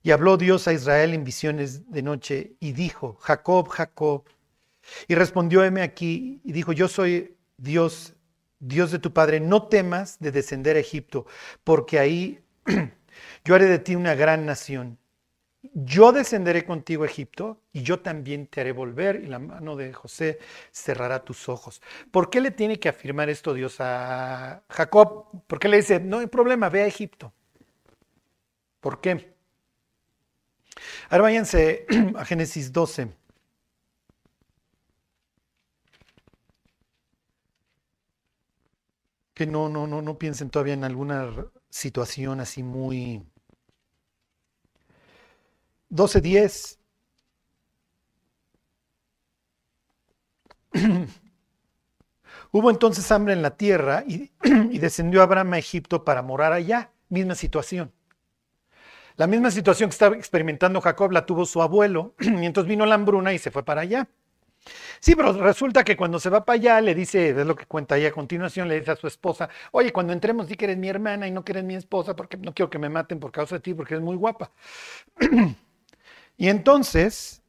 Speaker 1: Y habló Dios a Israel en visiones de noche y dijo, Jacob, Jacob. Y respondió, heme aquí, y dijo, yo soy Dios, Dios de tu padre, no temas de descender a Egipto, porque ahí *clears throat* yo haré de ti una gran nación yo descenderé contigo a Egipto y yo también te haré volver y la mano de José cerrará tus ojos. ¿Por qué le tiene que afirmar esto Dios a Jacob? ¿Por qué le dice, no hay problema, ve a Egipto? ¿Por qué? Ahora váyanse *clears throat* a Génesis 12. Que no, no, no, no piensen todavía en alguna situación así muy 12.10. *clears throat* Hubo entonces hambre en la tierra y, *clears throat* y, descendió Abraham a Egipto para morar allá. Misma situación. La misma situación que estaba experimentando Jacob la tuvo su abuelo *clears throat* y entonces vino la hambruna y se fue para allá. Sí, pero resulta que cuando se va para allá le dice, es lo que cuenta ahí a continuación, le dice a su esposa, oye, cuando entremos di que eres mi hermana y no que eres mi esposa porque no quiero que me maten por causa de ti porque eres muy guapa. *clears throat* Y entonces,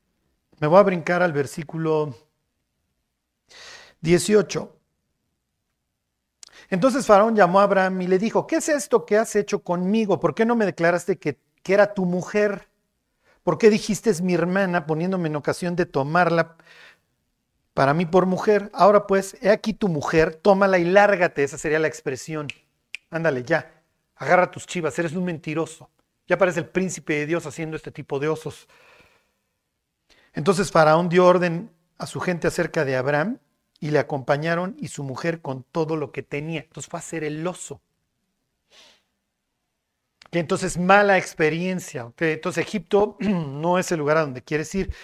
Speaker 1: me voy a brincar al versículo 18. Entonces Faraón llamó a Abraham y le dijo, ¿qué es esto que has hecho conmigo? ¿Por qué no me declaraste que, que era tu mujer? ¿Por qué dijiste es mi hermana poniéndome en ocasión de tomarla para mí por mujer? Ahora pues, he aquí tu mujer, tómala y lárgate. Esa sería la expresión. Ándale, ya. Agarra tus chivas, eres un mentiroso. Ya parece el príncipe de Dios haciendo este tipo de osos. Entonces Faraón dio orden a su gente acerca de Abraham y le acompañaron y su mujer con todo lo que tenía. Entonces fue a ser el oso. Que entonces mala experiencia. Entonces Egipto *clears throat* no es el lugar a donde quieres ir.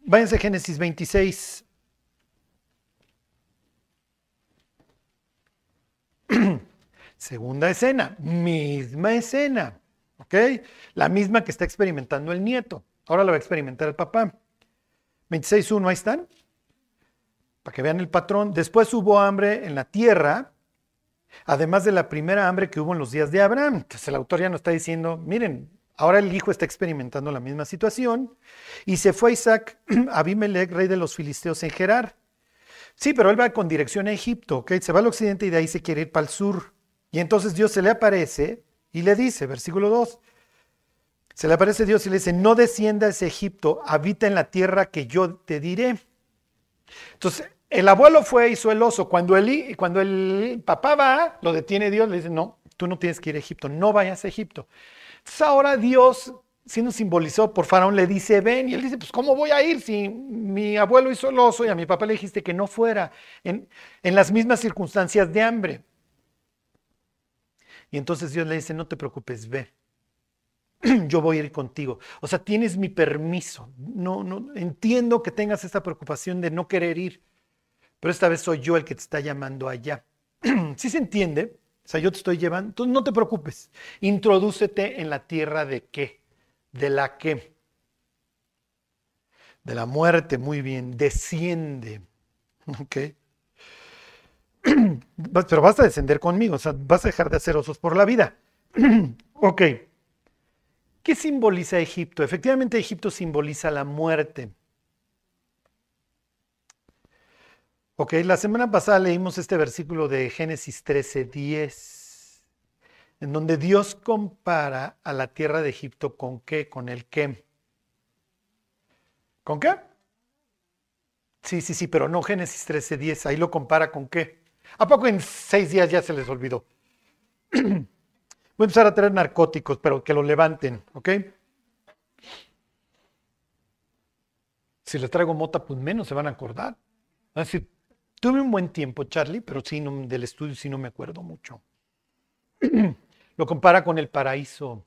Speaker 1: Váyanse a Génesis 26. *clears throat* Segunda escena, misma escena. ¿Ok? La misma que está experimentando el nieto. Ahora la va a experimentar el papá. 26.1, ahí están. Para que vean el patrón. Después hubo hambre en la tierra, además de la primera hambre que hubo en los días de Abraham. Entonces el autor ya nos está diciendo, miren, ahora el hijo está experimentando la misma situación. Y se fue Isaac a *clears throat* Abimelech, rey de los filisteos en Gerar. Sí, pero él va con dirección a Egipto, ¿ok? Se va al occidente y de ahí se quiere ir para el sur. Y entonces Dios se le aparece y le dice, versículo 2, se le aparece Dios y le dice, no desciendas a Egipto, habita en la tierra que yo te diré. Entonces, El abuelo fue, hizo el oso. Cuando el, cuando el papá va, lo detiene Dios, le dice, no, tú no tienes que ir a Egipto, no vayas a Egipto. Entonces ahora Dios, siendo simbolizado por Faraón, le dice, ven, y él dice, pues ¿cómo voy a ir si mi abuelo hizo el oso y a mi papá le dijiste que no fuera en, en las mismas circunstancias de hambre? Y entonces Dios le dice, no te preocupes, ve. *clears throat* Yo voy a ir contigo. O sea, tienes mi permiso. No, no, entiendo que tengas esta preocupación de no querer ir, pero esta vez soy yo el que te está llamando allá. *clears throat* ¿Sí se entiende? O sea, yo te estoy llevando. Entonces no te preocupes. Introdúcete en la tierra de qué? De la qué? De la muerte, muy bien. Desciende. *laughs* ¿Ok? *clears throat* Pero vas a descender conmigo, o sea, vas a dejar de hacer osos por la vida. *clears throat* ok. ¿Qué simboliza Egipto? Efectivamente, Egipto simboliza la muerte. Ok, la semana pasada leímos este versículo de Génesis 13, 10, en donde Dios compara a la tierra de Egipto con qué, con el qué. ¿Con qué? Sí, sí, sí, pero no Génesis 13, 10, ahí lo compara con qué. ¿A poco en seis días ya se les olvidó? *clears throat* Voy a empezar a traer narcóticos, pero que lo levanten, ¿ok? Si les traigo mota, pues menos se van a acordar. Así, tuve un buen tiempo, Charlie, pero sí, del estudio sí no me acuerdo mucho. *clears throat* lo compara con el paraíso,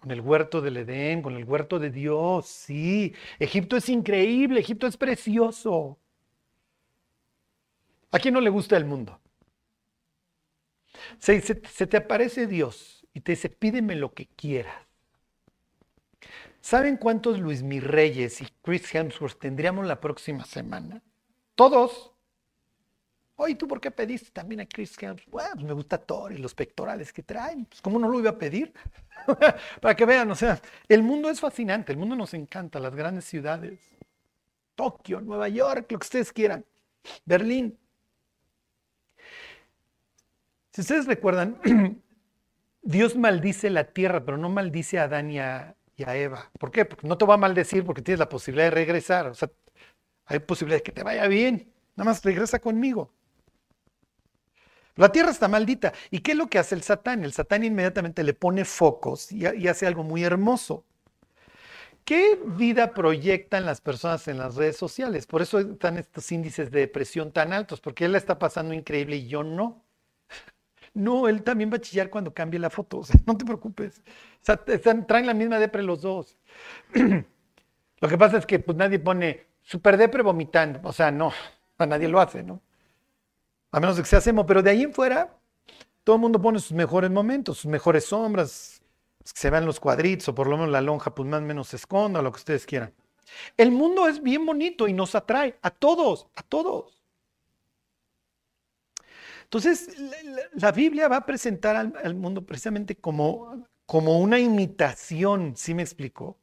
Speaker 1: con el huerto del Edén, con el huerto de Dios. Sí, Egipto es increíble, Egipto es precioso. ¿A quién no le gusta el mundo? Se, te aparece Dios y te dice, pídeme lo que quieras. ¿Saben cuántos Luis Mirreyes y Chris Hemsworth tendríamos la próxima semana? Todos. Oye, ¿tú por qué pediste también a Chris Hemsworth? Bueno, pues me gusta Thor y los pectorales que traen. Pues, ¿Cómo no lo iba a pedir? *laughs* Para que vean, o sea, el mundo es fascinante, el mundo nos encanta, las grandes ciudades. Tokio, Nueva York, lo que ustedes quieran. Berlín. Si ustedes recuerdan, *clears throat* Dios maldice la tierra, pero no maldice a Adán y a, Eva. ¿Por qué? Porque no te va a maldecir porque tienes la posibilidad de regresar. O sea, hay posibilidad de que te vaya bien. Nada más regresa conmigo. La tierra está maldita. ¿Y qué es lo que hace el Satán? El Satán inmediatamente le pone focos y, hace algo muy hermoso. ¿Qué vida proyectan las personas en las redes sociales? Por eso están estos índices de depresión tan altos, porque él la está pasando increíble y yo no. *laughs* No, él también va a chillar cuando cambie la foto, *laughs* o sea, no te preocupes. O sea, traen la misma depre los dos. *clears throat* lo que pasa es que pues nadie pone super depre vomitando, o sea, no, nadie lo hace, ¿no? A menos de que se hacemos, pero de ahí en fuera, todo el mundo pone sus mejores momentos, sus mejores sombras, que se vean los cuadritos, o por lo menos la lonja, pues más o menos se esconda, lo que ustedes quieran. El mundo es bien bonito y nos atrae a todos, a todos. Entonces, la, Biblia va a presentar al, mundo precisamente como, como una imitación, ¿sí me explicó?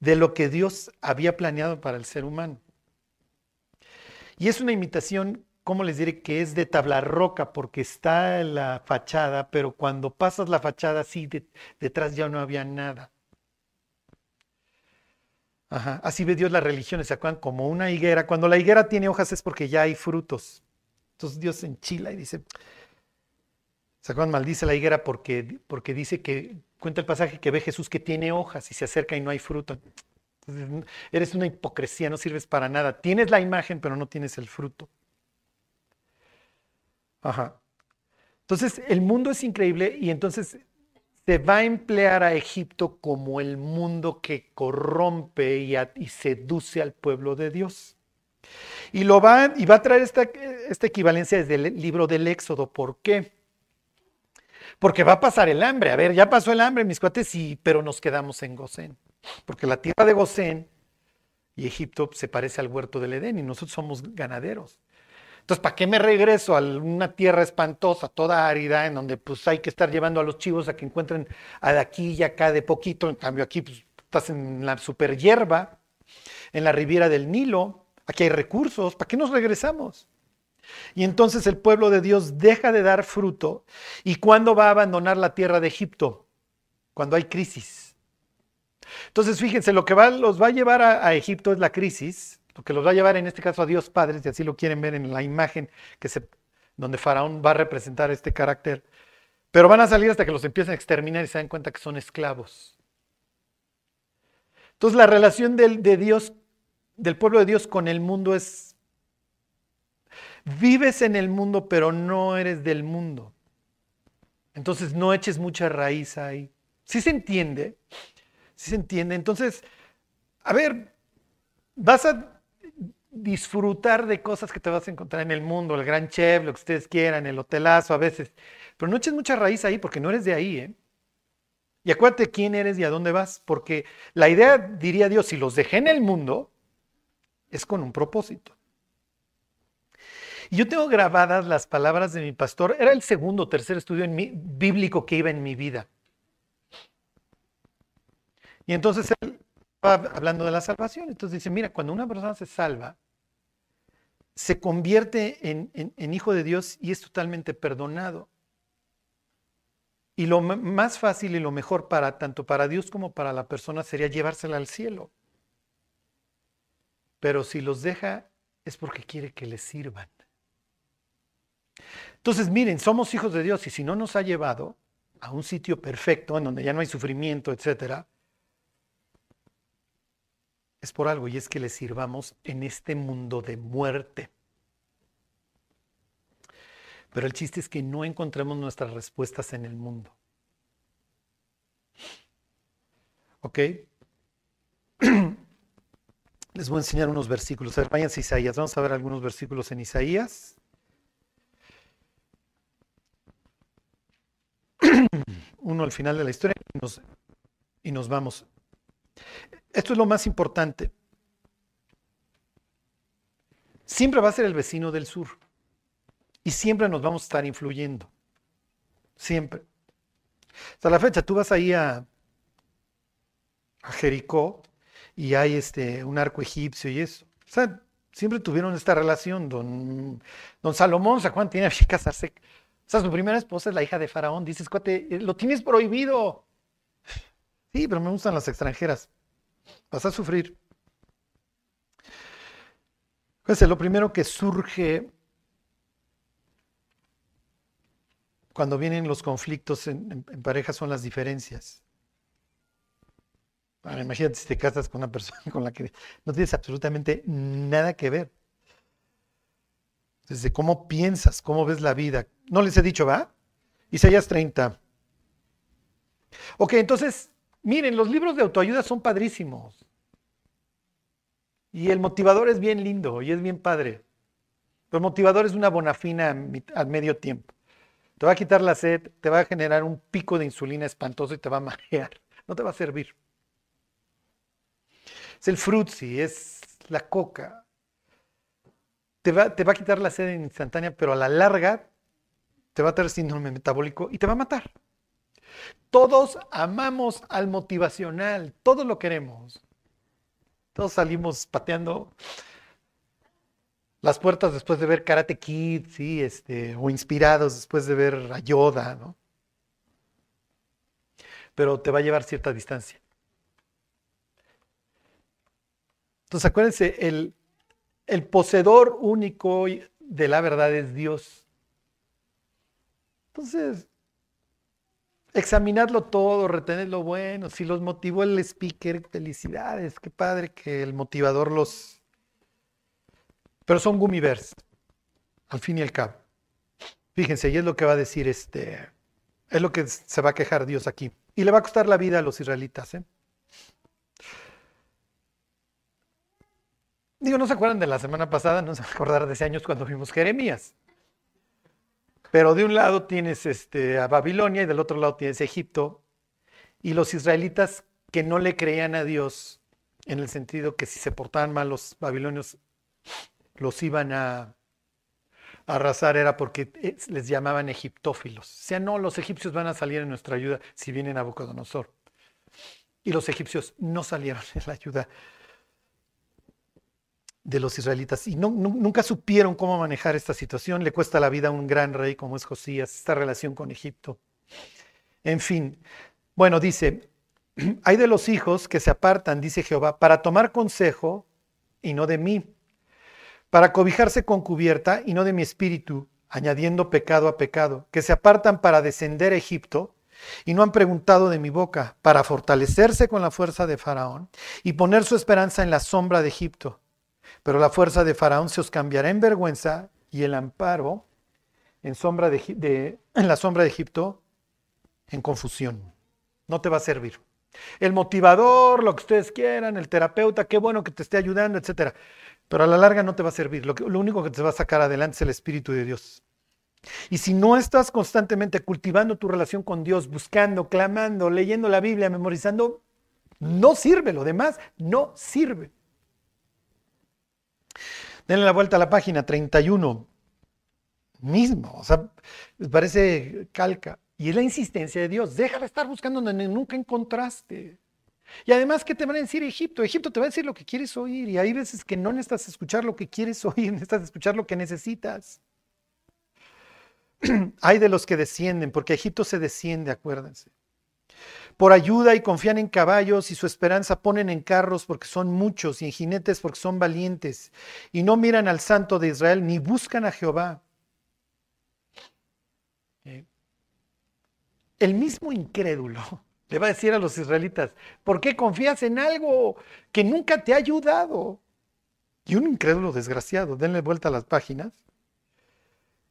Speaker 1: De lo que Dios había planeado para el ser humano. Y es una imitación, ¿cómo les diré? Que es de tabla roca, porque está la fachada, pero cuando pasas la fachada, sí, detrás ya no había nada. Así ve Dios las religiones, ¿se acuerdan? Como una higuera. Cuando la higuera tiene hojas es porque ya hay frutos. Entonces Dios se enchila y dice, San maldice la higuera porque, porque dice que, cuenta el pasaje que ve Jesús que tiene hojas y se acerca y no hay fruto. eres una hipocresía, no sirves para nada. Tienes la imagen, pero no tienes el fruto. Ajá. Entonces, el mundo es increíble y entonces se va a emplear a Egipto como el mundo que corrompe y seduce al pueblo de Dios. Y, lo va, y va a traer esta, esta equivalencia desde el libro del Éxodo. ¿Por qué? Porque va a pasar el hambre. A ver, ya pasó el hambre, mis cuates, sí, pero nos quedamos en Gosén. Porque la tierra de Gosén y Egipto se parece al huerto del Edén y nosotros somos ganaderos. Entonces, ¿para qué me regreso a una tierra espantosa, toda árida, en donde pues hay que estar llevando a los chivos a que encuentren a de aquí y acá de poquito? En cambio, aquí pues, estás en la super hierba, en la riviera del Nilo. Aquí hay recursos, ¿para qué nos regresamos? Y entonces el pueblo de Dios deja de dar fruto. ¿Y cuándo va a abandonar la tierra de Egipto? Cuando hay crisis. Entonces fíjense, lo que los va a llevar a, Egipto es la crisis, lo que los va a llevar en este caso a Dios Padre, si así lo quieren ver en la imagen que se, donde Faraón va a representar este carácter. Pero van a salir hasta que los empiecen a exterminar y se dan cuenta que son esclavos. Entonces la relación de Dios, del pueblo de Dios con el mundo es, vives en el mundo pero no eres del mundo. Entonces no eches mucha raíz ahí. ¿Sí se entiende? ¿Sí se entiende? Entonces, a ver, vas a disfrutar de cosas que te vas a encontrar en el mundo, el gran chef, lo que ustedes quieran, el hotelazo a veces, pero no eches mucha raíz ahí porque no eres de ahí, ¿eh? Y acuérdate quién eres y a dónde vas, porque la idea, diría Dios, si los dejé en el mundo, es con un propósito. Y yo tengo grabadas las palabras de mi pastor, era el segundo o tercer estudio en bíblico que iba en mi vida. Y entonces él hablando de la salvación, entonces dice, mira, cuando una persona se salva, se convierte en, hijo de Dios y es totalmente perdonado. Y lo más fácil y lo mejor para tanto para Dios como para la persona sería llevársela al cielo. Pero si los deja es porque quiere que les sirvan. Entonces, miren, somos hijos de Dios y si no nos ha llevado a un sitio perfecto en donde ya no hay sufrimiento, etcétera, es por algo y es que le sirvamos en este mundo de muerte. Pero el chiste es que no encontremos nuestras respuestas en el mundo. ¿Ok? *clears throat* Les voy a enseñar unos versículos. A váyanse a Isaías. Vamos a ver algunos versículos en Isaías. *clears throat* Uno al final de la historia y nos vamos. Esto es lo más importante. Siempre va a ser el vecino del sur. Y siempre nos vamos a estar influyendo. Siempre. Hasta la fecha, tú vas ahí a, Jericó y hay este, un arco egipcio y eso. O sea, siempre tuvieron esta relación. Don, Salomón, ¿se acuerdan? Tiene que casarse. O sea, su primera esposa es la hija de Faraón. Dices, cuate, lo tienes prohibido. Sí, pero me gustan las extranjeras. Vas a sufrir. Pues lo primero que surge cuando vienen los conflictos en, pareja son las diferencias. imagínate si te casas con una persona *laughs* con la que no tienes absolutamente nada que ver. Desde cómo piensas, cómo ves la vida. No les he dicho, ¿va? Isaías 30. Ok, entonces Miren, los libros de autoayuda son padrísimos. Y el motivador es bien lindo y es bien padre. El motivador es una bonafina al medio tiempo. Te va a quitar la sed, te va a generar un pico de insulina espantoso y te va a marear. No te va a servir. Es el frutzi, es la coca. Te va, te va a quitar la sed instantánea, pero a la larga te va a traer síndrome metabólico y te va a matar. Todos amamos al motivacional, todos lo queremos. Todos salimos pateando las puertas después de ver Karate Kid, sí, este, o inspirados después de ver a Yoda, ¿no? Pero te va a llevar cierta distancia. Entonces acuérdense, el, el poseedor único de la verdad es Dios. Entonces, examinarlo todo, retener lo bueno. Si los motivó el speaker, felicidades, qué padre que el motivador los... Pero son gummibers, al fin y al cabo. Fíjense, y es lo que va a decir este... Es lo que se va a quejar Dios aquí. Y le va a costar la vida a los israelitas. ¿eh? Digo, ¿no se acuerdan de la semana pasada? No se van a acordar de ese años cuando vimos Jeremías. Pero de un lado tienes este, a Babilonia y del otro lado tienes Egipto. Y los israelitas que no le creían a Dios, en el sentido que si se portaban mal los babilonios, los iban a, arrasar, era porque eh, les llamaban egiptófilos. O sea, no, los egipcios van a salir en nuestra ayuda si vienen a Bucodonosor. Y los egipcios no salieron *laughs* en la ayuda de los israelitas y nunca supieron cómo manejar esta situación. Le cuesta la vida a un gran rey como es Josías, esta relación con Egipto. En fin, bueno, dice, *clears throat* hay de los hijos que se apartan, dice Jehová, para tomar consejo y no de mí, para cobijarse con cubierta y no de mi espíritu, añadiendo pecado a pecado, que se apartan para descender a Egipto y no han preguntado de mi boca, para fortalecerse con la fuerza de Faraón y poner su esperanza en la sombra de Egipto. Pero la fuerza de Faraón se os cambiará en vergüenza y el amparo en, sombra de, *clears throat* la sombra de Egipto en confusión. No te va a servir. El motivador, lo que ustedes quieran, el terapeuta, qué bueno que te esté ayudando, etcétera. Pero a la larga no te va a servir. Lo, lo único que te va a sacar adelante es el Espíritu de Dios. Y si no estás constantemente cultivando tu relación con Dios, buscando, clamando, leyendo la Biblia, memorizando, no sirve. Lo demás no sirve. Denle la vuelta a la página 31. Mismo, o sea, parece calca. Y es la insistencia de Dios. Deja de estar buscando donde nunca encontraste. Y además, ¿qué te van a decir Egipto? Egipto te va a decir lo que quieres oír. Y hay veces que no necesitas escuchar lo que quieres *laughs* oír, necesitas escuchar lo que necesitas. *clears throat* hay de los que descienden, porque Egipto se desciende, acuérdense. Por ayuda y confían en caballos y su esperanza ponen en carros porque son muchos y en jinetes porque son valientes. Y no miran al santo de Israel ni buscan a Jehová. Eh, el mismo incrédulo *laughs* le va a decir a los israelitas, ¿por qué confías en algo que nunca te ha ayudado? Y un incrédulo desgraciado, denle vuelta a las páginas.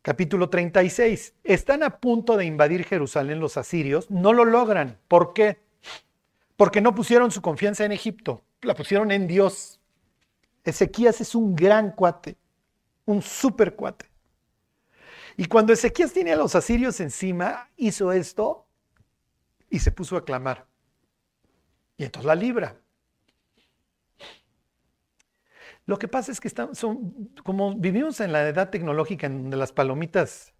Speaker 1: Capítulo 36. Están a punto de invadir Jerusalén los asirios, no lo logran. ¿Por qué? Porque no pusieron su confianza en Egipto, la pusieron en Dios. Ezequías es un gran cuate, un super cuate. Y cuando Ezequías tiene a los asirios encima, hizo esto y se puso a clamar. Y entonces la libra. Lo que pasa es que estamos, como vivimos en la edad tecnológica en donde las palomitas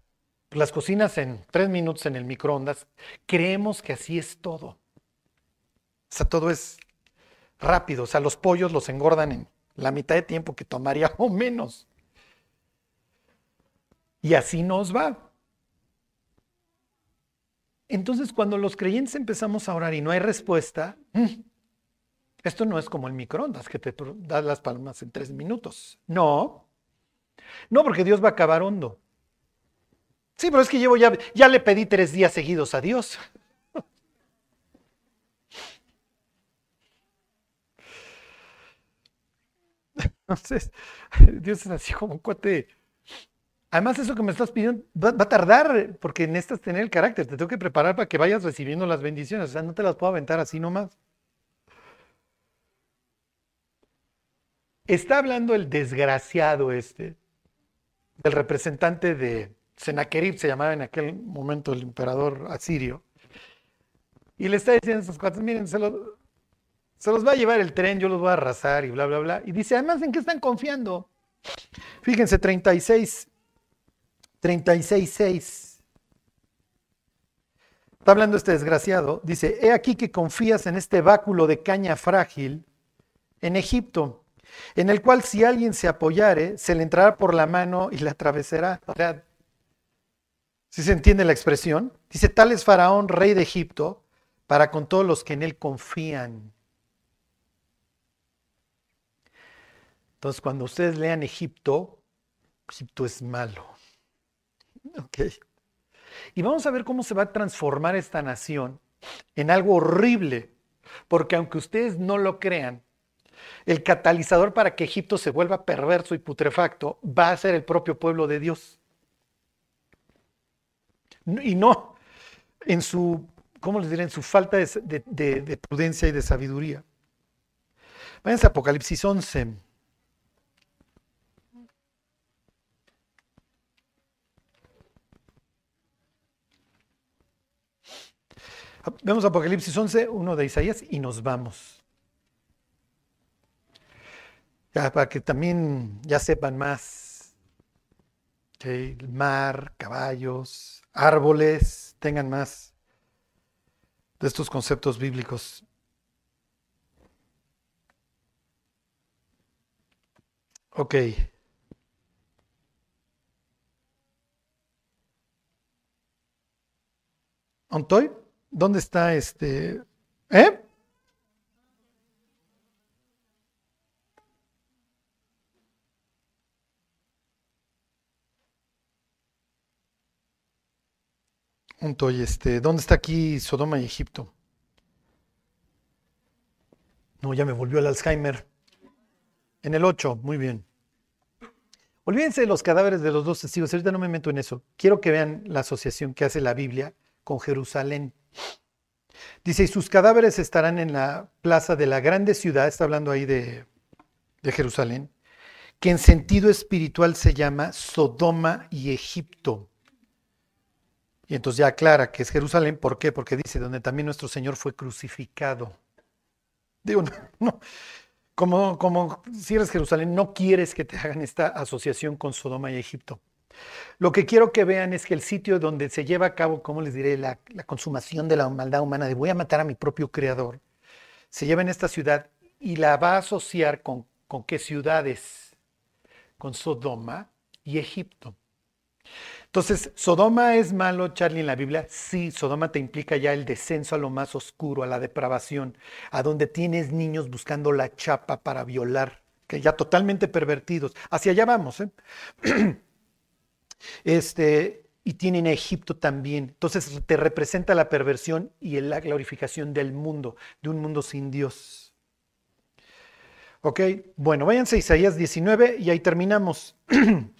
Speaker 1: las cocinas en tres minutos en el microondas, creemos que así es todo. O sea, todo es rápido. O sea, los pollos los engordan en la mitad de tiempo que tomaría *laughs* o menos. Y así nos va. Entonces, cuando los creyentes empezamos a orar y no hay respuesta, mm, esto no es como el microondas que te da las palmas en tres minutos. No. No, porque Dios va a acabar hondo. Sí, pero es que llevo ya, ya le pedí tres días seguidos a Dios. *laughs* Entonces, Dios es así como un cuate. Además, eso que me estás pidiendo va, va, a tardar, porque necesitas tener el carácter. Te tengo que preparar para que vayas recibiendo las bendiciones. O sea, no te las puedo aventar así nomás. Está hablando el desgraciado este, del representante de Sennacherib, se llamaba en aquel momento el emperador asirio, y le está diciendo a esos cuates, miren, se se los va a llevar el tren, yo los voy a arrasar y bla, bla, bla. Y dice, además, ¿en qué están confiando? Fíjense, 36, 36, 6. Está hablando este desgraciado. Dice, he aquí que confías en este báculo de caña frágil en Egipto en el cual si alguien se apoyare, se le entrará por la mano y le atravesará. Si se entiende la expresión, dice, tal es Faraón, rey de Egipto, para con todos los que en él confían. Entonces, cuando ustedes lean Egipto, Egipto es malo. *laughs* Okay. Y vamos a ver cómo se va a transformar esta nación en algo horrible, porque aunque ustedes no lo crean, el catalizador para que Egipto se vuelva perverso y putrefacto va a ser el propio pueblo de Dios. Y no en su, ¿cómo les diré? En su falta de, de prudencia y de sabiduría. Váyanse a Apocalipsis 11. Vemos Apocalipsis 11, uno de Isaías, y nos vamos para que también ya sepan más. El mar, caballos, árboles, tengan más de estos conceptos bíblicos. Ok. ¿Ontoy? ¿Dónde está este? ¿Eh? Este, ¿dónde está aquí Sodoma y Egipto? No, ya me volvió el Alzheimer. En el 8, muy bien. Olvídense de los cadáveres de los dos testigos, ahorita no me meto en eso. Quiero que vean la asociación que hace la Biblia con Jerusalén. Dice, y sus cadáveres estarán en la plaza de la grande ciudad, está hablando ahí de, de Jerusalén, que en sentido espiritual se llama Sodoma y Egipto. Y entonces ya aclara que es Jerusalén, ¿por qué? Porque dice, donde también nuestro Señor fue crucificado. Digo, *laughs* no. Como, como si eres Jerusalén, no quieres que te hagan esta asociación con Sodoma y Egipto. Lo que quiero que vean es que el sitio donde se lleva a cabo, ¿cómo les diré?, la, la consumación de la maldad humana, de voy a matar a mi propio creador, se lleva en esta ciudad y la va a asociar con, con qué ciudades, con Sodoma y Egipto. Entonces, ¿Sodoma es malo, Charlie, en la Biblia? Sí, Sodoma te implica ya el descenso a lo más oscuro, a la depravación, a donde tienes niños buscando la chapa para violar, que ya totalmente pervertidos. Hacia allá vamos, ¿eh? *clears throat* Este, y tienen a Egipto también. Entonces te representa la perversión y la glorificación del mundo, de un mundo sin Dios. Ok, bueno, váyanse a Isaías 19 y ahí terminamos. *clears throat*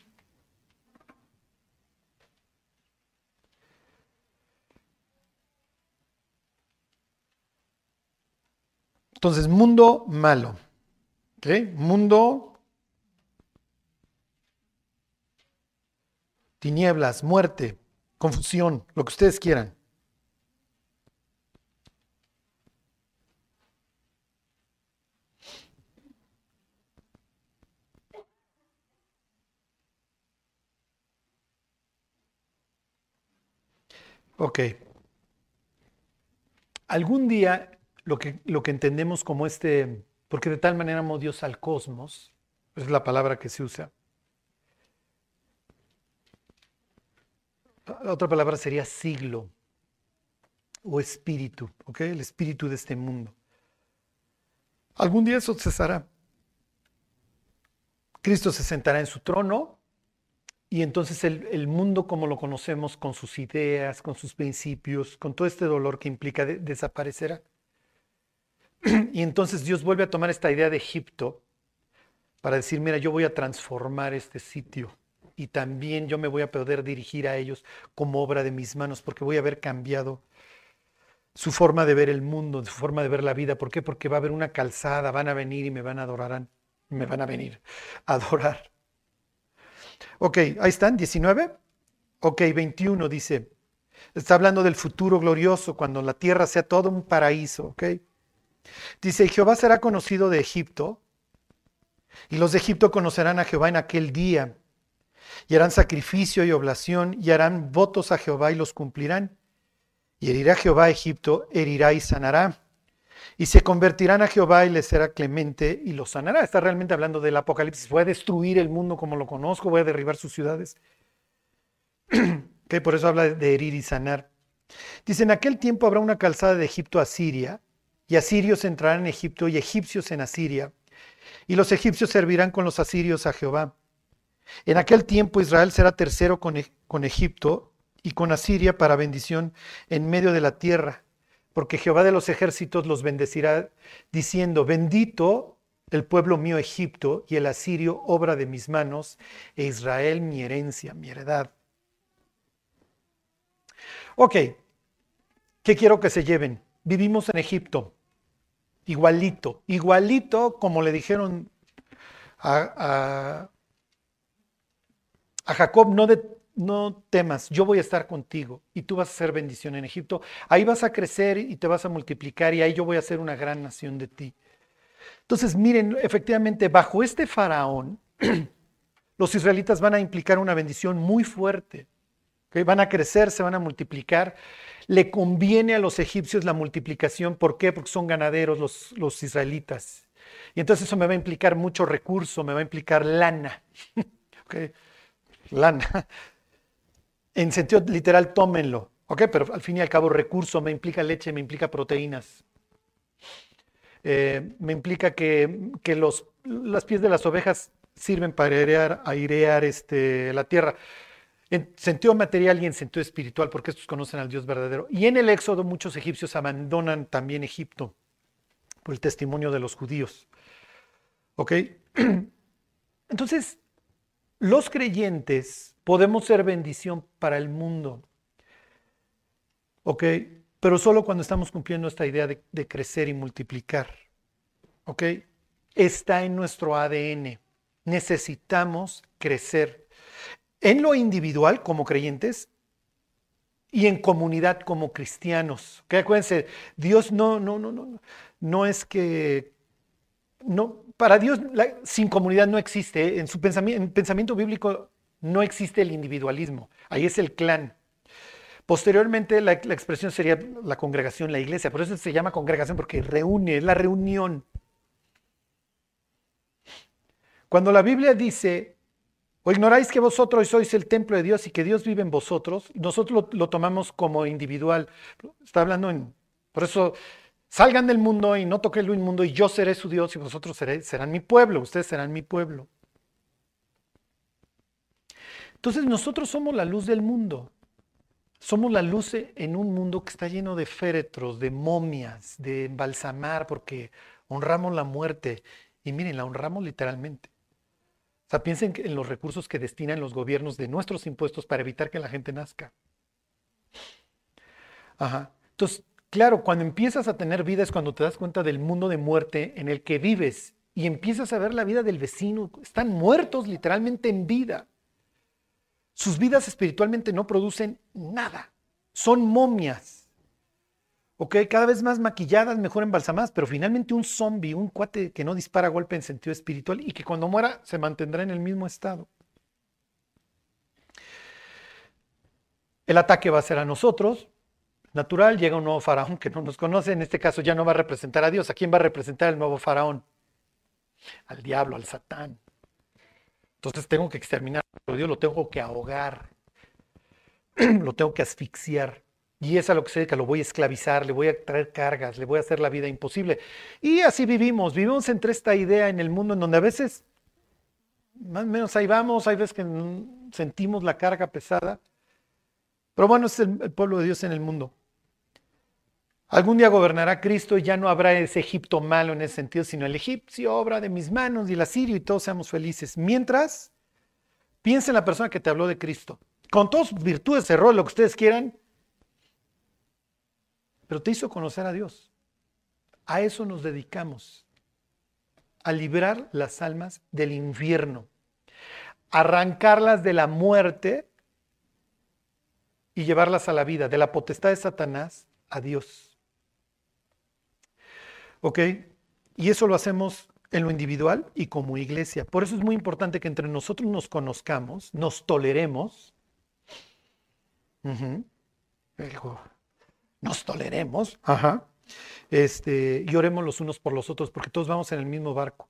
Speaker 1: Entonces, mundo malo. Mundo tinieblas, muerte, confusión, lo que ustedes quieran. Ok. Algún día lo que, lo que entendemos como este, porque de tal manera amó Dios al cosmos, es la palabra que se usa. La otra palabra sería siglo o espíritu, ¿ok? El espíritu de este mundo. Algún día eso cesará. Cristo se sentará en su trono y entonces el, el, mundo como lo conocemos, con sus ideas, con sus principios, con todo este dolor que implica, de, desaparecerá. *clears throat* Y entonces Dios vuelve a tomar esta idea de Egipto para decir, mira, yo voy a transformar este sitio y también yo me voy a poder dirigir a ellos como obra de mis manos porque voy a haber cambiado su forma de ver el mundo, su forma de ver la vida. ¿Por qué? Porque va a haber una calzada, van a venir y me van a adorar, me van a venir a adorar. Ok, ahí están, 19. Ok, 21 dice, está hablando del futuro glorioso, cuando la tierra sea todo un paraíso, ok. Dice, Jehová será conocido de Egipto, y los de Egipto conocerán a Jehová en aquel día, y harán sacrificio y oblación, y harán votos a Jehová y los cumplirán. Y herirá Jehová a Egipto, herirá y sanará. Y se convertirán a Jehová y les será clemente y los sanará. Está realmente hablando del Apocalipsis. Voy a destruir el mundo como lo conozco, voy a derribar sus ciudades. *clears throat* que por eso habla de herir y sanar. Dice, en aquel tiempo habrá una calzada de Egipto a Siria, y asirios entrarán en Egipto y egipcios en Asiria. Y los egipcios servirán con los asirios a Jehová. En aquel tiempo Israel será tercero con, con Egipto y con Asiria para bendición en medio de la tierra, porque Jehová de los ejércitos los bendecirá, diciendo, bendito el pueblo mío Egipto y el asirio obra de mis manos, e Israel mi herencia, mi heredad. Ok, ¿qué quiero que se lleven? Vivimos en Egipto, igualito, igualito como le dijeron a, Jacob, no, no temas, yo voy a estar contigo y tú vas a hacer bendición en Egipto. Ahí vas a crecer y te vas a multiplicar y ahí yo voy a ser una gran nación de ti. Entonces, miren, efectivamente, bajo este faraón, *clears throat* los israelitas van a implicar una bendición muy fuerte. Van a crecer, se van a multiplicar. Le conviene a los egipcios la multiplicación. ¿Por qué? Porque son ganaderos los, los israelitas. Y entonces eso me va a implicar mucho recurso, me va a implicar lana. *laughs* ¿okay? Lana. En sentido literal, tómenlo. Pero al fin y al cabo, recurso me implica leche, me implica proteínas. Eh, me implica que, que los, las pies de las ovejas sirven para airear, airear este, la tierra. En sentido material y en sentido espiritual, porque estos conocen al Dios verdadero. Y en el Éxodo muchos egipcios abandonan también Egipto por el testimonio de los judíos. ¿Ok? *clears throat* Entonces, los creyentes podemos ser bendición para el mundo. ¿Ok? Pero solo cuando estamos cumpliendo esta idea de, de crecer y multiplicar. ¿Ok? Está en nuestro ADN. Necesitamos crecer en lo individual como creyentes y en comunidad como cristianos. ¿Okay? Acuérdense, Dios no, no, no, no, no es que, no, para Dios sin comunidad no existe. ¿eh? En su pensamiento, en pensamiento bíblico no existe el individualismo. Ahí es el clan. Posteriormente la, la, expresión sería la congregación, la iglesia. Por eso se llama congregación porque reúne, es la reunión. Cuando la Biblia dice ¿O ignoráis que vosotros sois el templo de Dios y que Dios vive en vosotros? Nosotros lo, tomamos como individual. Está hablando en... Por eso, salgan del mundo y no toquen lo inmundo y yo seré su Dios y vosotros serán mi pueblo, ustedes serán mi pueblo. Entonces nosotros somos la luz del mundo. Somos la luz en un mundo que está lleno de féretros, de momias, de embalsamar, porque honramos la muerte. Y miren, la honramos literalmente. O sea, piensen en los recursos que destinan los gobiernos de nuestros impuestos para evitar que la gente nazca. Ajá. Entonces, claro, cuando empiezas a tener vida es cuando te das cuenta del mundo de muerte en el que vives y empiezas a ver la vida del vecino. Están muertos literalmente en vida. Sus vidas espiritualmente no producen nada. Son momias. Ok, cada vez más maquilladas, mejor embalsamadas, pero finalmente un zombie, un cuate que no dispara golpe en sentido espiritual y que cuando muera se mantendrá en el mismo estado. El ataque va a ser a nosotros. Natural, llega un nuevo faraón que no nos conoce, en este caso ya no va a representar a Dios. ¿A quién va a representar el nuevo faraón? Al diablo, al satán. Entonces tengo que exterminar a Dios, lo tengo que ahogar, *clears throat* lo tengo que asfixiar. Y es a lo que se dedica, lo voy a esclavizar, le voy a traer cargas, le voy a hacer la vida imposible. Y así vivimos, vivimos entre esta idea en el mundo en donde a veces, más o menos ahí vamos, hay veces que sentimos la carga pesada. Pero bueno, es el, pueblo de Dios en el mundo. Algún día gobernará Cristo y ya no habrá ese Egipto malo en ese sentido, sino el egipcio, obra de mis manos y el asirio y todos seamos felices. Mientras, piensa en la persona que te habló de Cristo. Con todas sus virtudes, error, lo que ustedes quieran, pero te hizo conocer a Dios. A eso nos dedicamos, a librar las almas del infierno, arrancarlas de la muerte y llevarlas a la vida, de la potestad de Satanás a Dios. ¿Ok? Y eso lo hacemos en lo individual y como iglesia. Por eso es muy importante que entre nosotros nos conozcamos, nos toleremos. Nos toleremos, ajá, este, y oremos los unos por los otros, porque todos vamos en el mismo barco.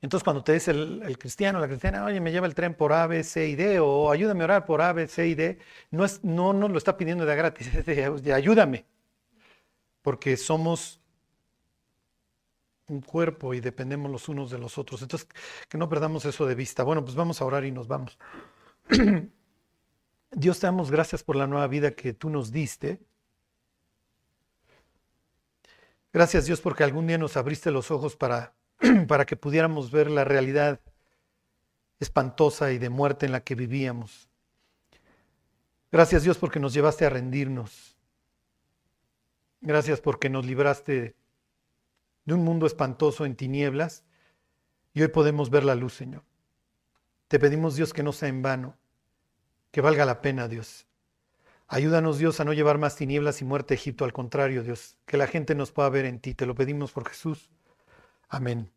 Speaker 1: Entonces, cuando te dice el, cristiano, la cristiana, oye, me lleva el tren por A, B, C y D, o ayúdame a orar por A, B, C y D, no, es, no nos lo está pidiendo de gratis, *laughs* es de, ayúdame, porque somos un cuerpo y dependemos los unos de los otros. Entonces, que no perdamos eso de vista. Bueno, pues vamos a orar y nos vamos. *clears throat* Dios te damos gracias por la nueva vida que tú nos diste. Gracias Dios porque algún día nos abriste los ojos para, *clears throat* para que pudiéramos ver la realidad espantosa y de muerte en la que vivíamos. Gracias Dios porque nos llevaste a rendirnos. Gracias porque nos libraste de un mundo espantoso en tinieblas y hoy podemos ver la luz, Señor. Te pedimos Dios que no sea en vano que valga la pena, Dios. Ayúdanos, Dios, a no llevar más tinieblas y muerte a Egipto. Al contrario, Dios, que la gente nos pueda ver en ti. Te lo pedimos por Jesús. Amén.